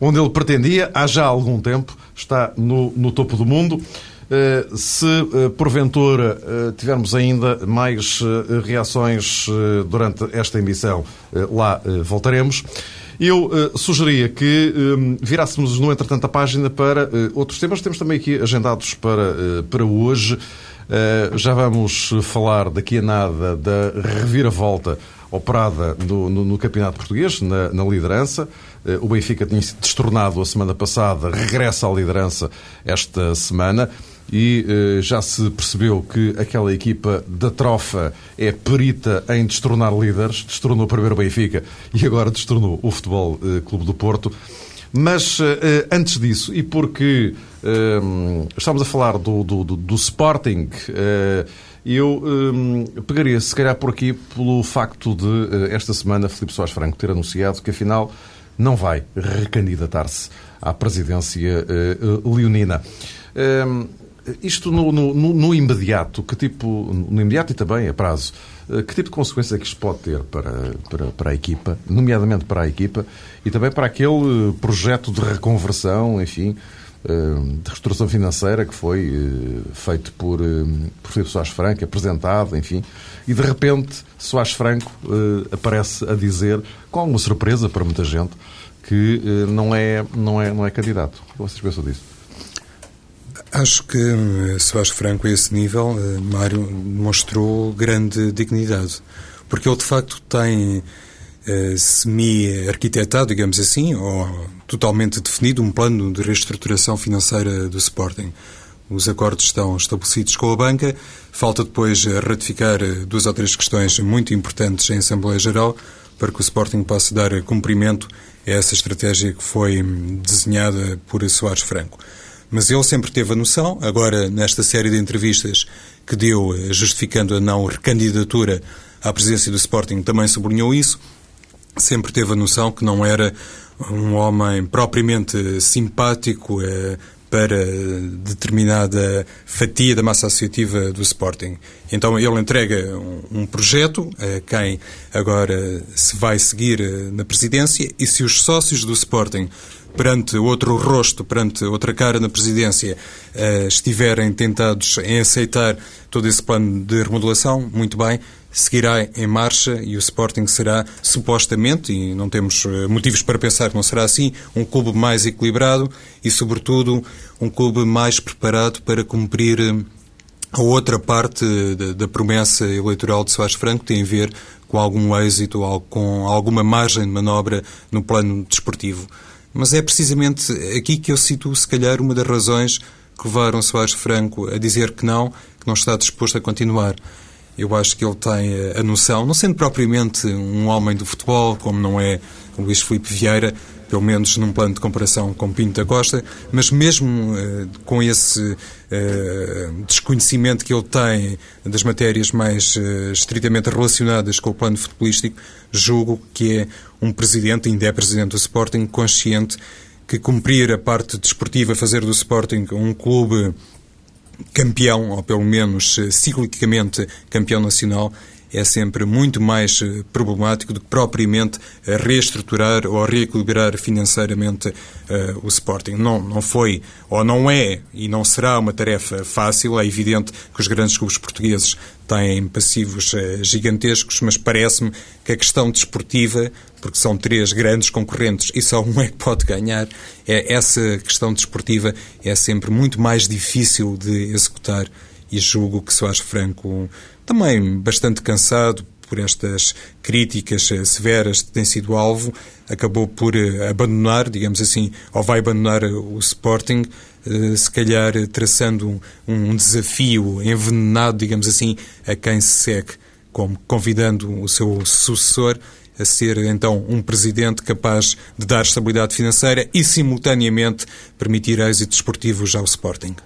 onde ele pretendia, há já algum tempo, está no, no topo do mundo. Eh, se eh, porventura eh, tivermos ainda mais reações durante esta emissão, lá voltaremos. Eu sugeria que virássemos, no entretanto, a página para outros temas. Temos também aqui agendados para, para hoje. já vamos falar daqui a nada da reviravolta operada no, no, Campeonato Português, na, na liderança. Eh, o Benfica tinha se destornado a semana passada, regressa à liderança esta semana e eh, já se percebeu que aquela equipa da trofa é perita em destornar líderes, destornou primeiro o Benfica e agora destornou o Futebol eh, Clube do Porto. Mas antes disso, e porque estamos a falar do, do, do, do Sporting, eu pegaria se calhar por aqui pelo facto de esta semana Filipe Soares Franco ter anunciado que afinal não vai recandidatar-se à presidência uh, leonina. Uh, isto no, no, no, imediato, que tipo, no imediato e também a prazo, uh, que tipo de consequências é que isto pode ter para, para, para a equipa, nomeadamente para a equipa, e também para aquele projeto de reconversão, enfim, de restauração financeira que foi feito por, por Filipe Soares Franco, apresentado, enfim, e de repente Soares Franco aparece a dizer, com alguma surpresa para muita gente, que não é, não é, não é candidato. O que vocês pensam disso? Acho que Soares Franco, a esse nível, Mário mostrou grande dignidade, porque ele de facto tem semi-arquitetado, digamos assim, ou totalmente definido um plano de reestruturação financeira do Sporting. Os acordos estão estabelecidos com a banca. Falta depois ratificar duas ou três questões muito importantes em Assembleia Geral para que o Sporting possa dar cumprimento a essa estratégia que foi desenhada por Soares Franco. Mas ele sempre teve a noção, agora nesta série de entrevistas que deu justificando a não recandidatura à presidência do Sporting, também sublinhou isso, sempre teve a noção que não era um homem propriamente simpático eh, para determinada fatia da massa associativa do Sporting. Então ele entrega um, um projeto a quem agora se vai seguir eh, na presidência e se os sócios do Sporting perante outro rosto, perante outra cara na presidência, uh, estiverem tentados em aceitar todo esse plano de remodelação, muito bem, seguirá em marcha e o Sporting será, supostamente, e não temos eh, motivos para pensar que não será assim, um clube mais equilibrado e, sobretudo, um clube mais preparado para cumprir eh, a outra parte da, da promessa eleitoral de Soares Franco, tem a ver com algum êxito, com alguma margem de manobra no plano desportivo. Mas é precisamente aqui que eu cito, se calhar, uma das razões que levaram Soares Franco a dizer que não, que não está disposto a continuar. Eu acho que ele tem a noção, não sendo propriamente um homem do futebol, como não é o Luís Filipe Vieira, pelo menos num plano de comparação com Pinto da Costa, mas mesmo uh, com esse uh, desconhecimento que ele tem das matérias mais estritamente relacionadas com o plano futebolístico, julgo que é um presidente, ainda é presidente do Sporting, consciente que cumprir a parte desportiva, fazer do Sporting um clube campeão, ou pelo menos eh, ciclicamente campeão nacional, é sempre muito mais eh, problemático do que propriamente eh, reestruturar ou reequilibrar financeiramente uh, o Sporting. Não, não foi, ou não é, e não será uma tarefa fácil. É evidente que os grandes clubes portugueses têm passivos uh, gigantescos, mas parece-me que a questão desportiva, porque são três grandes concorrentes e só um é que pode ganhar, é, essa questão desportiva é sempre muito mais difícil de executar e julgo que Soares Franco também bastante cansado por estas críticas eh, severas que tem sido alvo, acabou por eh, abandonar, digamos assim, ou vai abandonar o Sporting, eh, se calhar traçando um desafio envenenado, digamos assim, a quem se segue, como convidando o seu sucessor a ser então um presidente capaz de dar estabilidade financeira e simultaneamente permitir êxito desportivo já ao Sporting.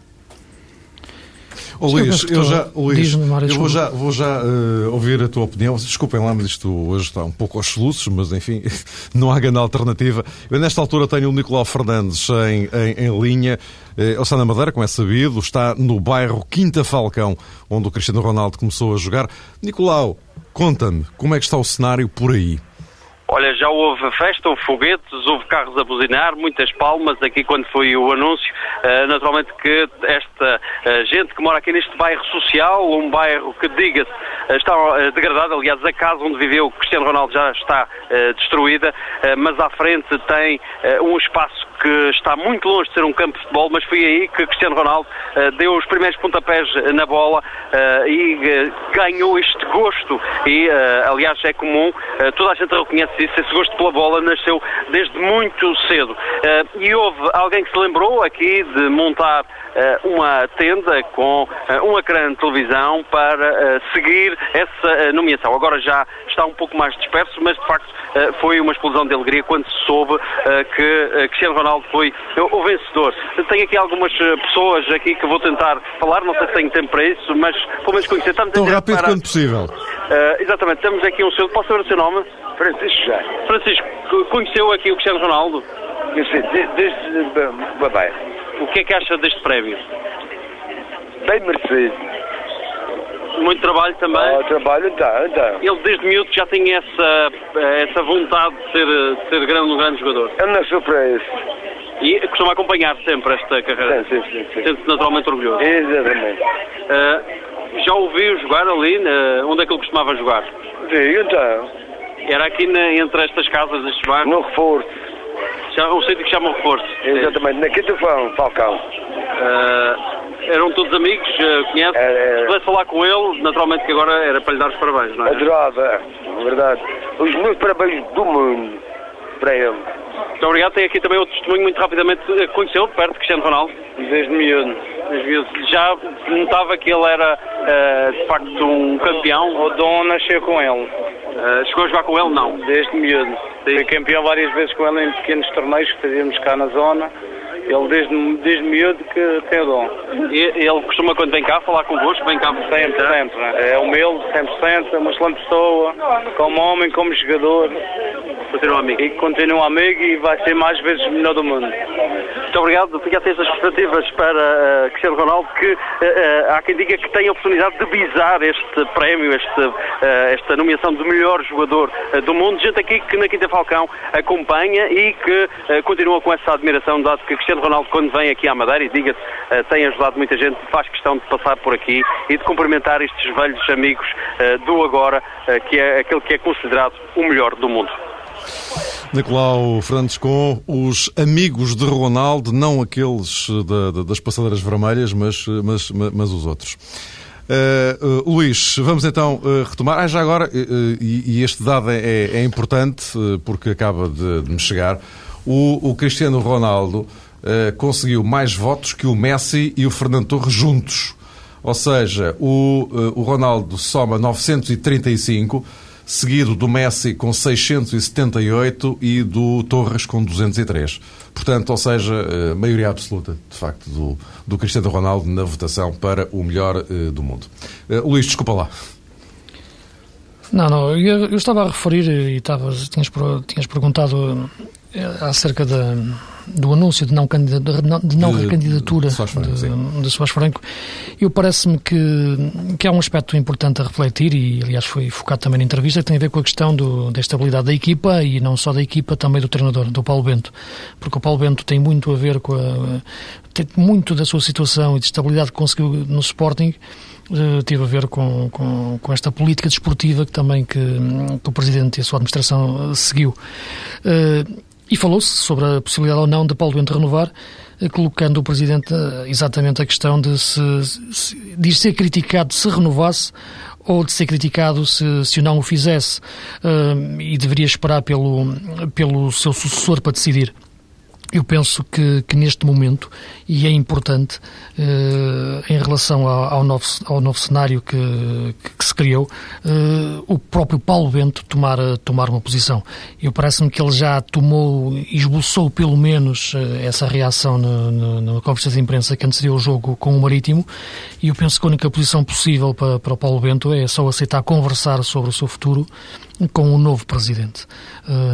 Oh, Luís, eu, já, Luís, eu vou já, vou já uh, ouvir a tua opinião. Desculpem lá, mas isto hoje está um pouco aos soluços, mas enfim, não há grande alternativa. Eu, nesta altura, tenho o Nicolau Fernandes em, em, em linha. Uh, ele está na Madeira, como é sabido, está no bairro Quinta Falcão, onde o Cristiano Ronaldo começou a jogar. Nicolau, conta-me, como é que está o cenário por aí? Olha, já houve festa, houve foguetes, houve carros a buzinar, muitas palmas aqui quando foi o anúncio. Uh, naturalmente que esta uh, gente que mora aqui neste bairro social, um bairro que, diga-se, uh, está degradado. Aliás, a casa onde viveu Cristiano Ronaldo já está destruída, mas à frente tem um espaço que está muito longe de ser um campo de futebol, mas foi aí que Cristiano Ronaldo deu os primeiros pontapés na bola e ganhou este gosto. E, aliás, é comum, toda a gente reconhece isso, esse gosto pela bola nasceu desde muito cedo. E houve alguém que se lembrou aqui de montar uma tenda com um ecrã de televisão para seguir essa nomeação. Agora já está um pouco mais disperso, mas de facto foi uma explosão de alegria quando se soube que Cristiano Ronaldo foi o vencedor. Tenho aqui algumas pessoas aqui que vou tentar falar, não sei se tenho tempo para isso, mas pelo menos conhecer. Estamos Tão rápido para... quanto possível. exatamente, temos aqui um senhor, posso saber o seu nome? Francisco já. Francisco, conheceu aqui o Cristiano Ronaldo? Conheci, desde Babai. O que é que acha deste prémio? Bem merecido. Muito trabalho também? Oh, trabalho então, então. Ele desde miúdo já tinha essa, essa vontade de ser, de ser grande, um grande jogador? Eu não sou para isso. E costuma acompanhar sempre esta carreira? Sim, sim, sim. sim. Sente-se naturalmente orgulhoso? Exatamente. Uh, já ouviu jogar ali? Uh, onde é que ele costumava jogar? Sim, então. Era aqui na, entre estas casas, estes bairros? No reforço. Um sítio que chama reforço. Exatamente, na Quinta Falcão. Uh, Eram todos amigos, uh, conhece? É, é. Se pudesse falar com ele, naturalmente que agora era para lhe dar os parabéns, não é? Adorava, verdade. Os meus parabéns do mundo para ele. Muito obrigado. Tem aqui também outro testemunho, muito rapidamente. Conheceu de perto Cristiano Ronaldo? Desde miúdo. Desde miúdo. Já notava que ele era, uh, de facto, um campeão? O Dom nasceu com ele. Uh, chegou a jogar com ele? Não. Desde miúdo. Fui campeão várias vezes com ele em pequenos torneios que fazíamos cá na zona. Ele desde, desde miúdo que tem o dom. E ele costuma quando vem cá falar convosco, vem cá sempre, sempre. Né? É humilde, 100%, é uma excelente pessoa, como homem, como jogador. Continua amigo. E continua amigo e vai ser mais vezes melhor do mundo. Muito obrigado. Fica a ter essas expectativas para uh, Cristiano Ronaldo, que uh, uh, há quem diga que tem a oportunidade de bizar este prémio, este, esta nomeação de melhor jogador do mundo. Gente aqui que na Quinta Falcão acompanha e que continua com essa admiração, dado que Cristiano Ronaldo, quando vem aqui à Madeira, e diga-se, tem ajudado muita gente, faz questão de passar por aqui e de cumprimentar estes velhos amigos do agora, que é aquele que é considerado o melhor do mundo. Nicolau Fernandes com os amigos de Ronaldo, não aqueles da, da, das passadeiras vermelhas, mas, mas, mas os outros. Uh, uh, Luís, vamos então uh, retomar. Ah, já agora, e, e, este dado é, é, é importante porque acaba de, de, me chegar. O, o Cristiano Ronaldo conseguiu mais votos que o Messi e o Fernando Torres juntos. Ou seja, o, o Ronaldo soma 935 seguido do Messi com 678 e do Torres com 203. Portanto, ou seja, eh, maioria absoluta, de facto, do, do Cristiano Ronaldo na votação para o melhor uh, do mundo. Uh, Luís, desculpa lá. Não, não, eu, eu, estava a referir e estava, tinhas, tinhas perguntado acerca da do anúncio de não, de não de, recandidatura de, de, de Soares Franco, eu parece-me que, que há um aspecto importante a refletir e, aliás, foi focado também na entrevista, que tem a ver com a questão do, da estabilidade da equipa e não só da equipa, também do treinador, do Paulo Bento. Porque o Paulo Bento tem muito a ver com a. tem muito da sua situação e de estabilidade que conseguiu no Sporting. Uh, teve a ver com, com, com, esta política desportiva que também que, que, o Presidente e a sua administração uh, seguiu. Uh, e falou-se sobre a possibilidade ou não de Paulo Bento renovar, eh, colocando o Presidente eh, exatamente a questão de, se, de ser criticado se renovasse ou de ser criticado se, se não o fizesse uh, e deveria esperar pelo, pelo seu sucessor para decidir. Eu penso que, que, neste momento, e é importante eh, em relação ao, ao, novo, ao novo cenário que, que se criou, eh, o próprio Paulo Bento tomar, tomar uma posição. Eu parece-me que ele já tomou, esboçou pelo menos eh, essa reação na, conversa de imprensa que antecedeu o jogo com o Marítimo, e eu penso que a única posição possível para, para o Paulo Bento é só aceitar conversar sobre o seu futuro com o novo Presidente.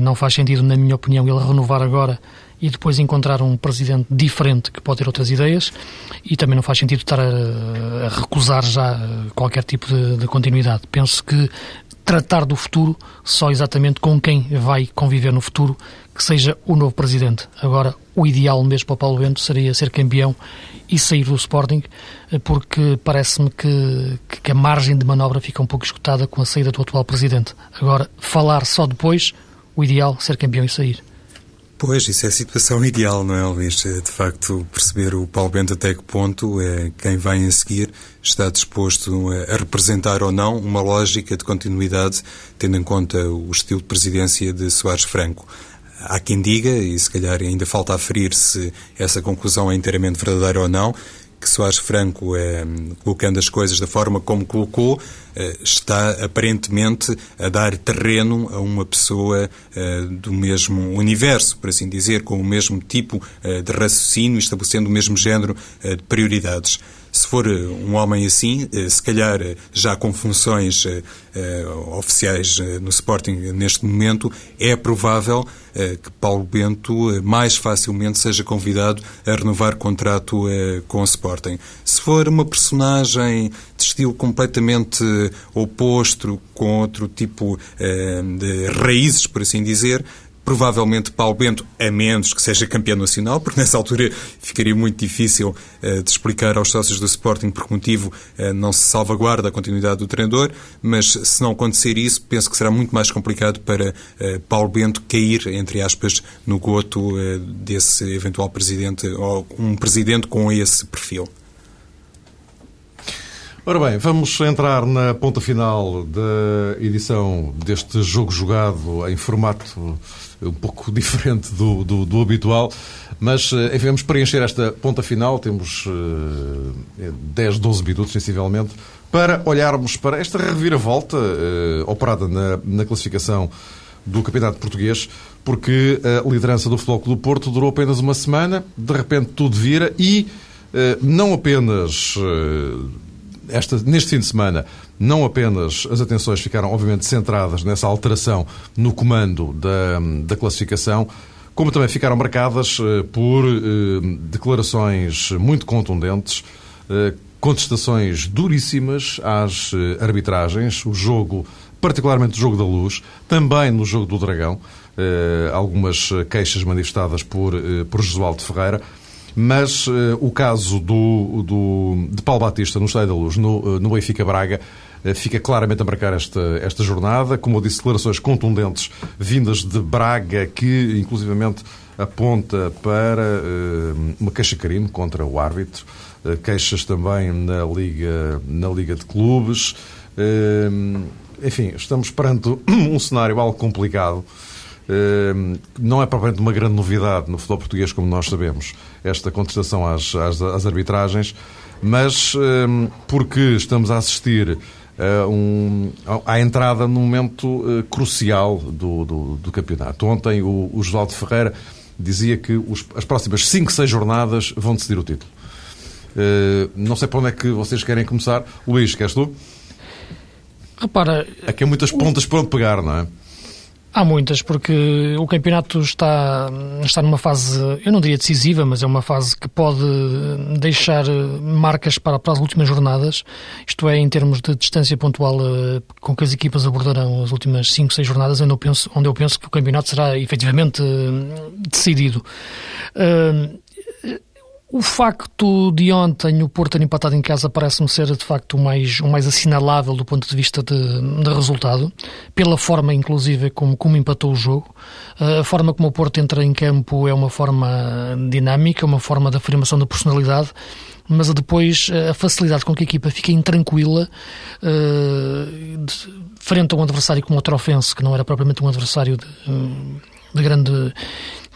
não faz sentido, na minha opinião, ele renovar agora e depois encontrar um presidente diferente que pode ter outras ideias e também não faz sentido estar a, a recusar já qualquer tipo de, de, continuidade. Penso que tratar do futuro só exatamente com quem vai conviver no futuro que seja o novo presidente. Agora, o ideal mesmo para Paulo Bento seria ser campeão e sair do Sporting, porque parece-me que, que a margem de manobra fica um pouco escutada com a saída do atual presidente. Agora, falar só depois, o ideal ser campeão e sair. Pois, isso é a situação ideal, não é, Luís? É, de facto, perceber o Paulo Bento até que ponto é quem vem a seguir está disposto a representar ou não uma lógica de continuidade, tendo em conta o estilo de presidência de Soares Franco. Há quem diga, e se calhar ainda falta aferir se essa conclusão é inteiramente verdadeira ou não, que Soares Franco, é, colocando as coisas da forma como colocou, eh, está aparentemente a dar terreno a uma pessoa eh, do mesmo universo, por assim dizer, com o mesmo tipo de raciocínio, estabelecendo o mesmo género de prioridades. Se for um homem assim, se calhar já com funções oficiais no Sporting neste momento, é provável que Paulo Bento mais facilmente seja convidado a renovar contrato com o Sporting. Se for uma personagem de estilo completamente oposto, com outro tipo de raízes, por assim dizer, Provavelmente Paulo Bento, a menos que seja campeão nacional, porque nessa altura ficaria muito difícil uh, de explicar aos sócios do Sporting por que motivo uh, não se salvaguarda a continuidade do treinador, mas se não acontecer isso, penso que será muito mais complicado para uh, Paulo Bento cair, entre aspas, no goto desse eventual presidente ou um presidente com esse perfil. Ora bem, vamos entrar na ponta final da edição deste jogo jogado em formato um pouco diferente do, do, do habitual, mas eh, enfim, vamos preencher esta ponta final, temos uh, 10, 12 minutos, sensivelmente, para olharmos para esta reviravolta uh, operada na, na classificação do Campeonato Português, porque a liderança do Futebol do Porto durou apenas uma semana, de repente tudo vira e uh, não apenas esta, neste fim de semana, não apenas as atenções ficaram, obviamente, centradas nessa alteração no comando da, da classificação, como também ficaram marcadas eh, por eh, declarações muito contundentes, eh, contestações duríssimas às arbitragens, o jogo, particularmente o jogo da luz, também no jogo do Dragão, algumas queixas manifestadas por, por Josualdo Ferreira. Mas uh, o caso do, do, de Paulo Batista no Estádio da Luz, no, uh, no Benfica Braga, uh, fica claramente a marcar esta, esta jornada. Como eu disse, declarações contundentes vindas de Braga, que inclusivamente aponta para uma queixa-crime contra o árbitro, queixas também na Liga, na Liga de Clubes. enfim, estamos perante um cenário algo complicado. Não é propriamente uma grande novidade no futebol português, como nós sabemos, esta contestação às, às, às arbitragens, mas ehm, porque estamos a assistir a um, à entrada num momento eh, crucial do, do, do, campeonato. Ontem o, o Josualdo Ferreira dizia que os, as próximas 5, 6 jornadas vão decidir o título. Uh, não sei para onde é que vocês querem começar. Luís, queres tu? Repara. Aqui há muitas pontas para onde pegar, não é? Há muitas, porque o campeonato está, está numa fase, eu não diria decisiva, mas é uma fase que pode deixar marcas para, para as últimas jornadas, isto é, em termos de distância pontual eh, com que as equipas abordarão as últimas 5, 6 jornadas, onde eu, penso, onde eu penso que o campeonato será efetivamente eh, decidido. Uh, o facto de ontem o Porto ter empatado em casa parece-me ser de facto o mais, o mais assinalável do ponto de vista de, de resultado, pela forma inclusive como, como empatou o jogo. A forma como o Porto entra em campo é uma forma dinâmica, uma forma de afirmação da personalidade, mas depois a facilidade com que a equipa fica intranquila uh, de, frente a um adversário como o Trofense, que não era propriamente um adversário de, de grande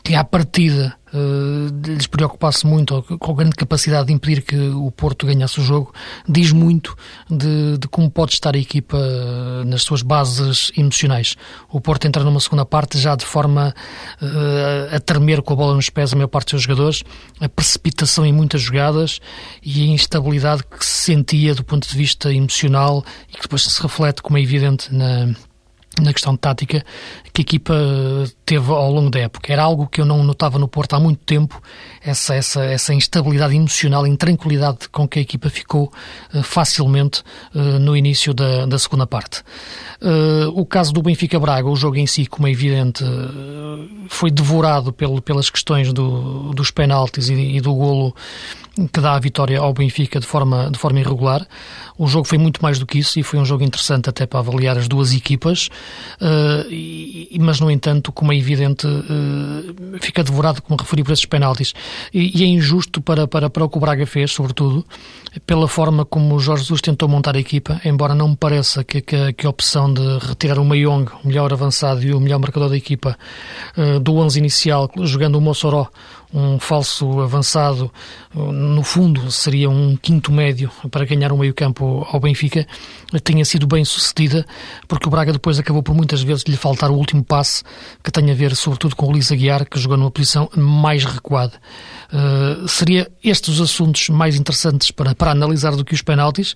que à partida uh, lhes preocupasse muito, ou com grande capacidade de impedir que o Porto ganhasse o jogo, diz muito de, de como pode estar a equipa uh, nas suas bases emocionais. O Porto entra numa segunda parte já de forma uh, a tremer com a bola nos pés a maior parte dos seus jogadores, a precipitação em muitas jogadas e a instabilidade que se sentia do ponto de vista emocional e que depois se reflete, como é evidente, na na questão tática que a equipa teve ao longo da época. Era algo que eu não notava no Porto há muito tempo, essa, essa, essa instabilidade emocional, intranquilidade com que a equipa ficou uh, facilmente uh, no início da, da segunda parte. O caso do Benfica Braga, o jogo em si, como é evidente, foi devorado pelo, pelas questões do, dos penaltis e, e do golo que dá a vitória ao Benfica de forma, de forma irregular. O jogo foi muito mais do que isso e foi um jogo interessante até para avaliar as duas equipas, uh, e, mas no entanto, como é evidente, uh, fica devorado, como referi, por esses penaltis. E, e, é injusto para, para, para o que o Braga fez, sobretudo, pela forma como o Jorge Jesus tentou montar a equipa, embora não me pareça que, que, que a opção de retirar o Mayong, o melhor avançado e o melhor marcador da equipa, uh, do 11 inicial, jogando o Mossoró, um falso avançado, no fundo seria um quinto médio para ganhar um meio-campo ao Benfica, tenha sido bem sucedida, porque o Braga depois acabou por muitas vezes lhe faltar o último passe, que tem a ver sobretudo com o Luís Aguiar, que jogou numa posição mais recuada. Uh, seria estes os assuntos mais interessantes para, para analisar do que os penaltis,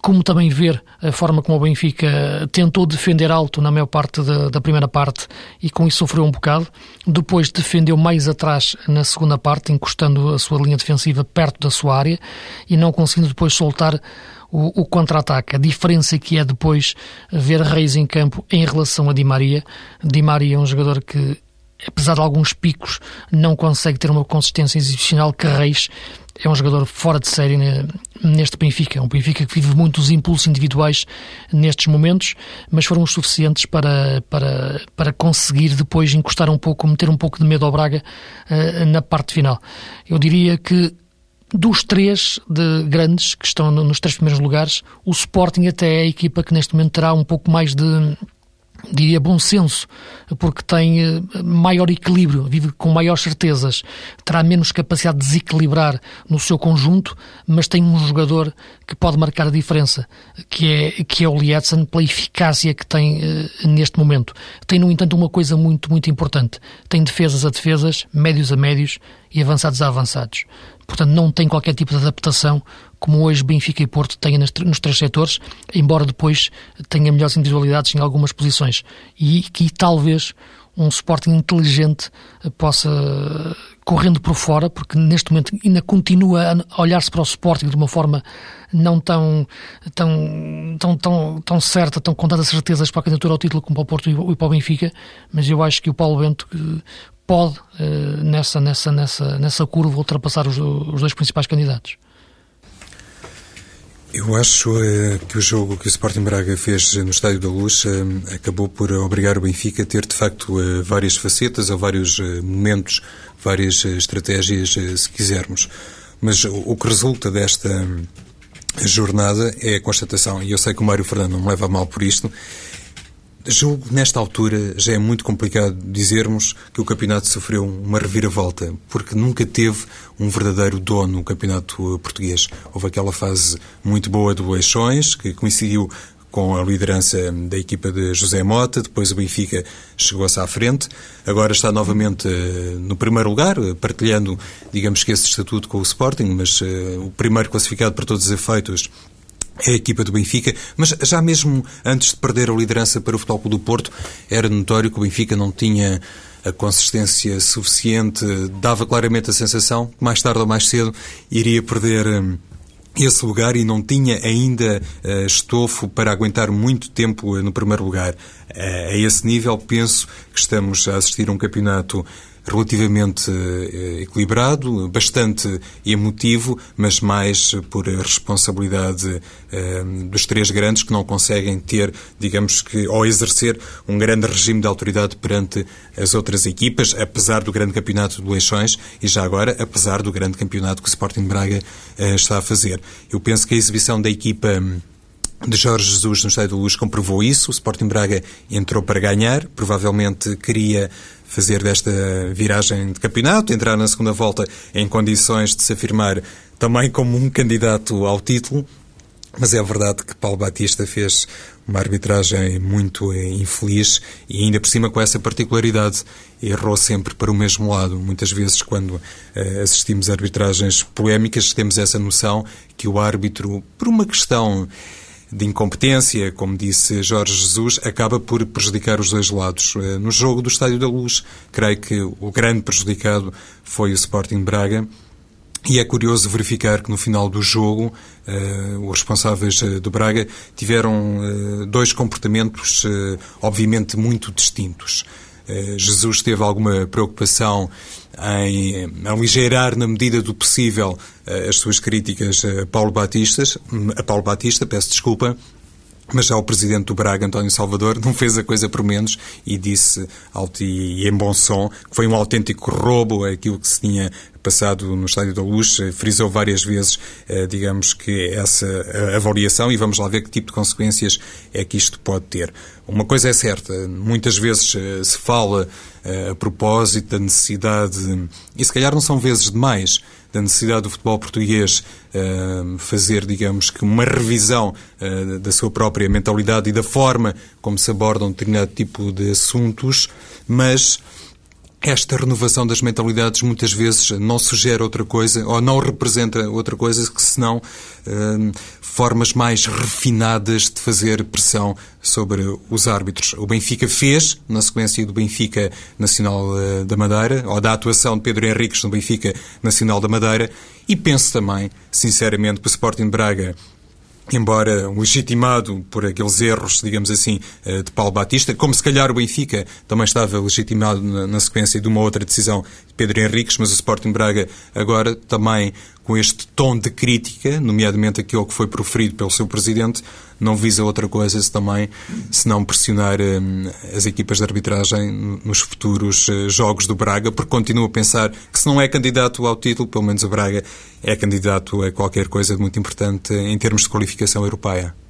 como também ver a forma como o Benfica tentou defender alto na maior parte da, da primeira parte e com isso sofreu um bocado, depois defendeu mais atrás na segunda parte, encostando a sua linha defensiva perto da sua área e não conseguindo depois soltar o, o contra-ataque. A diferença que é depois ver Reis em campo em relação a Di Maria. Di Maria é um jogador que apesar de alguns picos, não consegue ter uma consistência exibicional que Reis é um jogador fora de série neste Benfica. É um Benfica que vive muitos impulsos individuais nestes momentos, mas foram os suficientes para, para, para conseguir depois encostar um pouco, meter um pouco de medo ao Braga uh, na parte final. Eu diria que dos três de grandes que estão nos três primeiros lugares, o Sporting até é a equipa que neste momento terá um pouco mais de diria, bom senso, porque tem eh, maior equilíbrio, vive com maiores certezas, terá menos capacidade de desequilibrar no seu conjunto, mas tem um jogador que pode marcar a diferença, que é, que é o Lietzen, pela eficácia que tem uh, neste momento. Tem, no entanto, uma coisa muito, muito importante. Tem defesas a defesas, médios a médios e avançados a avançados. Portanto, não tem qualquer tipo de adaptação como hoje Benfica e Porto têm nos três setores, embora depois tenha melhores individualidades em algumas posições. E que talvez um Sporting inteligente possa, correndo por fora, porque neste momento ainda continua a olhar-se para o Sporting de uma forma não tão, tão, tão, tão, tão certa, tão com tantas certezas para a candidatura ao título como para o Porto e para o Benfica, mas eu acho que o Paulo Bento pode, eh, nessa, nessa, nessa, nessa curva, ultrapassar os, os dois principais candidatos. Eu acho uh, que o jogo que o Sporting Braga fez no Estádio da Luz uh, acabou por obrigar o Benfica a ter, de facto, uh, várias facetas ou vários momentos, várias estratégias, se quisermos. Mas o, o, que resulta desta jornada é a constatação, e eu sei que o Mário Fernando não me leva a mal por isto, Julgo nesta altura já é muito complicado dizermos que o campeonato sofreu uma reviravolta, porque nunca teve um verdadeiro dono o campeonato português. Houve aquela fase muito boa do Leixões, que coincidiu com a liderança da equipa de José Mota, depois o Benfica chegou-se à frente, agora está novamente eh, no primeiro lugar, eh, partilhando, digamos que esse estatuto com o Sporting, mas uh, o primeiro classificado por todos os efeitos a equipa do Benfica, mas já mesmo antes de perder a liderança para o Futebol Clube do Porto, era notório que o Benfica não tinha a consistência suficiente, dava claramente a sensação que mais tarde ou mais cedo iria perder hum, esse lugar e não tinha ainda uh, estofo para aguentar muito tempo uh, no primeiro lugar. Uh, a esse nível, penso que estamos a assistir a um campeonato relativamente eh, equilibrado, bastante emotivo, mas mais por responsabilidade eh, dos três grandes que não conseguem ter, digamos que, ou exercer um grande regime de autoridade perante as outras equipas, apesar do grande campeonato de Leixões e já agora, apesar do grande campeonato que o Sporting Braga eh, está a fazer. Eu penso que a exibição da equipa de Jorge Jesus no Estádio da Luz comprovou isso. O Sporting Braga entrou para ganhar, provavelmente queria fazer desta viragem de campeonato, entrar na segunda volta em condições de se afirmar também como um candidato ao título. Mas é verdade que Paulo Batista fez uma arbitragem muito infeliz e ainda por cima com essa particularidade errou sempre para o mesmo lado. Muitas vezes quando uh, assistimos a arbitragens polémicas temos essa noção que o árbitro, por uma questão de incompetência, como disse Jorge Jesus, acaba por prejudicar os dois lados. Eh, no jogo do Estádio da Luz, creio que o grande prejudicado foi o Sporting Braga. E é curioso verificar que no final do jogo uh, os responsáveis uh, do Braga tiveram uh, dois comportamentos obviamente muito distintos. Jesus teve alguma preocupação em aligeirar na medida do possível eh, as suas críticas a Paulo Batistas, a Paulo Batista, peço desculpa, mas já o presidente do Braga, António Salvador, não fez a coisa por menos e disse, alto e em bom som, que foi um autêntico roubo aquilo que se tinha passado no Estádio da Luz. Frisou várias vezes, eh, digamos, que essa avaliação e vamos lá ver que tipo de consequências é que isto pode ter. Uma coisa é certa, muitas vezes eh, se fala a propósito da necessidade, e se calhar não são vezes demais, da necessidade do futebol português uh, fazer, digamos que, uma revisão uh, da sua própria mentalidade e da forma como se abordam determinado tipo de assuntos, mas esta renovação das mentalidades muitas vezes não sugere outra coisa ou não representa outra coisa que senão uh, formas mais refinadas de fazer pressão sobre os árbitros. O Benfica fez, na sequência do Benfica Nacional uh, da Madeira, ou da atuação de Pedro Henriques no Benfica Nacional da Madeira, e penso também, sinceramente, que o Sporting Braga embora legitimado por aqueles erros, digamos assim, eh, de Paulo Batista, como se calhar o Benfica também estava legitimado na, sequência de uma outra decisão de Pedro Henriques, mas o Sporting Braga agora também com este tom de crítica, nomeadamente aquilo que foi proferido pelo seu presidente, não visa outra coisa se também se não pressionar hum, as equipas de arbitragem nos futuros uh, jogos do Braga, porque continua a pensar que se não é candidato ao título, pelo menos o Braga é candidato a qualquer coisa de muito importante em termos de qualificação europeia.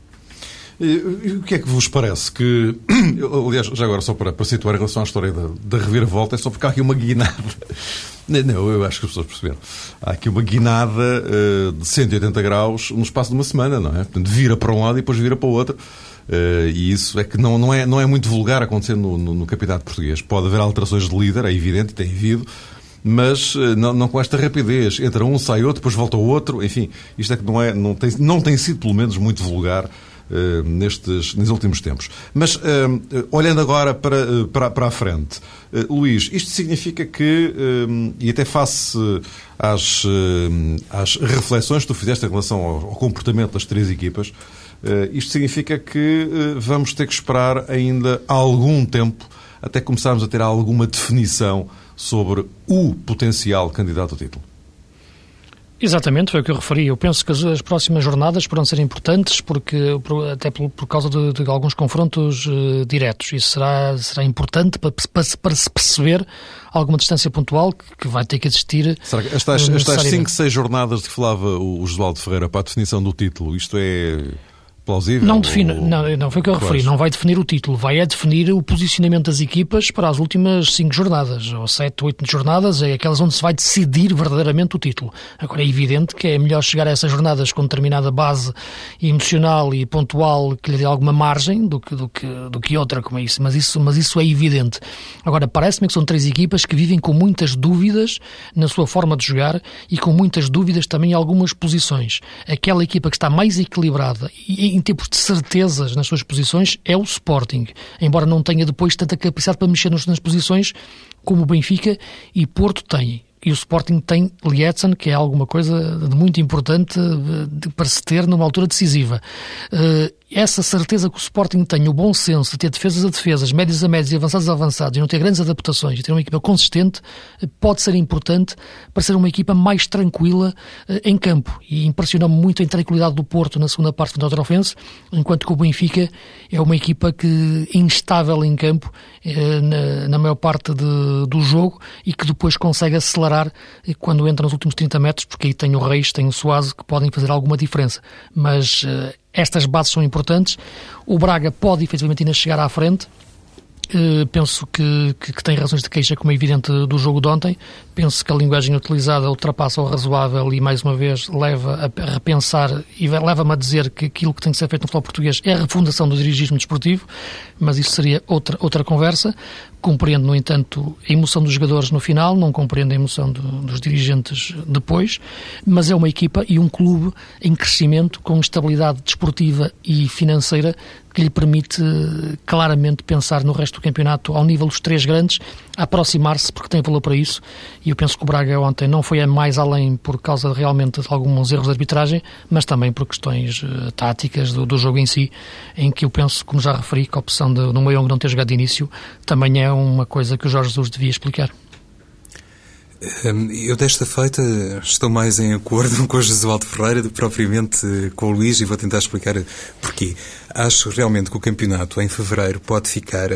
E, o que é que vos parece que. Aliás, já agora, só para, para situar em relação à história da, da reviravolta, é só porque há aqui uma guinada. Não, eu acho que as pessoas perceberam. Há aqui uma guinada uh, de 180 graus no espaço de uma semana, não é? Portanto, vira para um lado e depois vira para o outro. Uh, e isso é que não, não, é, não é muito vulgar acontecer no, no, no português. Pode haver alterações de líder, é evidente, tem havido, mas uh, não, não, com esta rapidez. Entra um, sai outro, depois volta o outro. Enfim, isto é que não, é, não, tem, não tem sido, pelo menos, muito vulgar nestes, nestes últimos tempos. Mas, uh, olhando agora para, uh, para, para a frente, Luís, isto significa que, e até face às, às reflexões que tu fizeste em relação ao, ao comportamento das três equipas, isto significa que vamos ter que esperar ainda algum tempo até começarmos a ter alguma definição sobre o potencial candidato ao título. Exatamente, foi o que eu referi. Eu penso que as, as próximas jornadas poderão ser importantes, porque até por, por causa de, de, alguns confrontos uh, diretos. Isso será, será importante para, para, para, se perceber alguma distância pontual que, que vai ter que existir. Será que estas, uh, estas 5, 6 jornadas de que falava o, o Josualdo Ferreira para a definição do título, isto é plausível? Não define, ou... não, não foi o que eu referi, não vai definir o título, vai é definir o posicionamento das equipas para as últimas cinco jornadas, ou sete, oito jornadas, é aquelas onde se vai decidir verdadeiramente o título. Agora é evidente que é melhor chegar a essas jornadas com determinada base emocional e pontual que lhe dê alguma margem do que, do que, do que outra, como é isso, mas isso, mas isso é evidente. Agora, parece-me que são três equipas que vivem com muitas dúvidas na sua forma de jogar e com muitas dúvidas também em algumas posições. Aquela equipa que está mais equilibrada e em termos de certezas nas suas posições é o Sporting, embora não tenha depois tanta capacidade para mexer nas posições como o Benfica e Porto têm. E o Sporting tem Lietzen, que é alguma coisa de muito importante para se ter numa altura decisiva. Essa certeza que o Sporting tem, o bom senso de ter defesas a defesas, médias a médias e avançados a avançados, e não ter grandes adaptações, e ter uma equipa consistente, pode ser importante para ser uma equipa mais tranquila uh, em campo. E impressionou-me muito a intranquilidade do Porto na segunda parte do offense, enquanto que o Benfica é uma equipa que instável em campo uh, na, na, maior parte de, do jogo e que depois consegue acelerar uh, quando entra nos últimos 30 metros, porque aí tem o Reis, tem o Suazo, que podem fazer alguma diferença. Mas estas bases são importantes. O Braga pode efetivamente ainda chegar à frente. Uh, penso que, que, que, tem razões de queixa, como é evidente do jogo de ontem. Penso que a linguagem utilizada ultrapassa o razoável e, mais uma vez, leva a repensar e leva-me a dizer que aquilo que tem que ser feito no futebol português é a refundação do dirigismo desportivo, mas isso seria outra, outra conversa. Compreendo, no entanto, a emoção dos jogadores no final, não compreendo a emoção do, dos dirigentes depois, mas é uma equipa e um clube em crescimento, com estabilidade desportiva e financeira, que lhe permite claramente pensar no resto do campeonato ao nível dos três grandes, aproximar-se, porque tem valor para isso, e eu penso que o Braga ontem não foi mais além por causa realmente de alguns erros de arbitragem, mas também por questões uh, táticas do, do, jogo em si, em que eu penso, como já referi, que a opção de, do Moyong não ter jogado de início também é uma coisa que o Jorge Jesus devia explicar. Hum, eu, desta feita, estou mais em acordo com o Josualdo Ferreira do que propriamente com o Luís e vou tentar explicar porquê. Acho realmente que o campeonato, em fevereiro, pode ficar.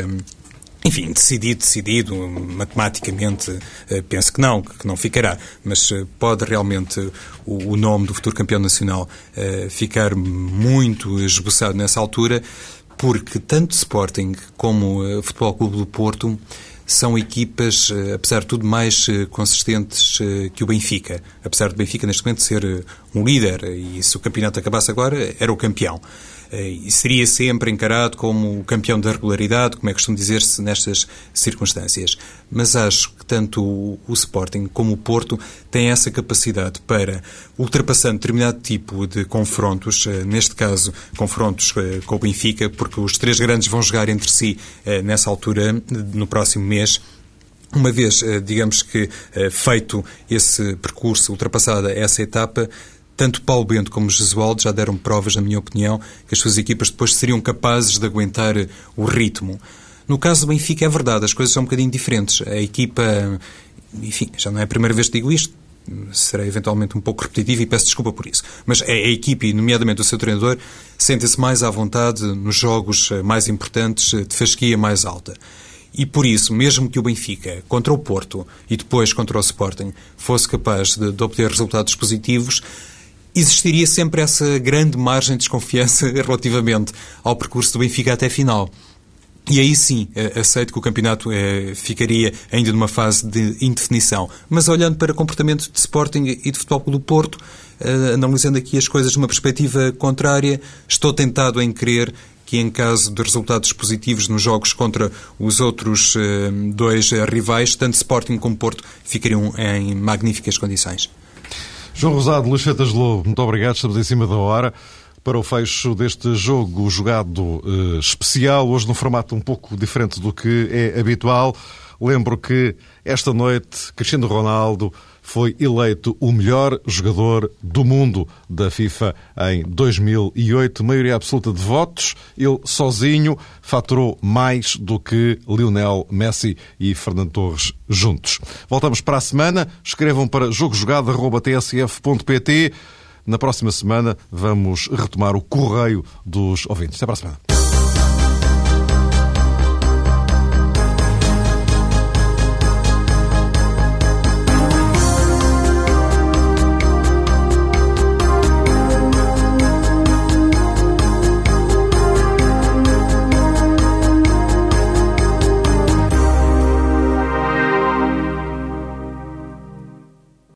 Enfim, decidido, decidido, matematicamente, eh, penso que não, que não ficará, mas eh, pode realmente o nome do futuro campeão nacional eh, ficar muito esboçado nessa altura, porque tanto Sporting como o Futebol Clube do Porto são equipas, apesar de tudo, mais consistentes que o Benfica. Apesar do Benfica, neste momento, ser um líder, e se o campeonato acabasse agora, era o campeão. Eh, e seria sempre encarado como o campeão da regularidade, como é costume dizer-se nestas circunstâncias. Mas acho que tanto o Sporting como o Porto têm essa capacidade para, ultrapassando determinado tipo de confrontos, eh, neste caso confrontos eh, com o Benfica, porque os três grandes vão jogar entre si nessa altura, no próximo mês, uma vez, digamos que, feito esse percurso, ultrapassada essa etapa, tanto Paulo Bento como Jesualdo já deram provas, na minha opinião, que as suas equipas depois seriam capazes de aguentar o ritmo. No caso do Benfica é verdade, as coisas são um bocadinho diferentes. A equipa, enfim, já não é a primeira vez que digo isto, serei eventualmente um pouco repetitivo e peço desculpa por isso. Mas a, a equipe, nomeadamente o seu treinador, sentem-se mais à vontade nos jogos mais importantes, de fasquia mais alta. E por isso, mesmo que o Benfica, contra o Porto e depois contra o Sporting, fosse capaz de, de obter resultados positivos, existiria sempre essa grande margem de desconfiança relativamente ao percurso do Benfica até final. E aí sim, eh, aceito que o campeonato eh, ficaria ainda numa fase de indefinição. Mas olhando para comportamento de Sporting e de Futebol do Porto, eh, analisando aqui as coisas de uma perspectiva contrária, estou tentado em crer que em caso de resultados positivos nos jogos contra os outros dois rivais, tanto Sporting como Porto ficariam em magníficas condições. João Rosado, Luís Fetas Lobo, muito obrigado, estamos em cima da hora para o fecho deste jogo jogado uh, especial, hoje num formato um pouco diferente do que é habitual. Lembro que esta noite Cristiano Ronaldo foi eleito o melhor jogador do mundo da FIFA em 2008, maioria absoluta de votos. Ele sozinho faturou mais do que Lionel Messi e Fernando Torres juntos. Voltamos para a semana. Escrevam para jogojogado.tsf.pt. Na próxima semana vamos retomar o correio dos ouvintes. Até para a semana.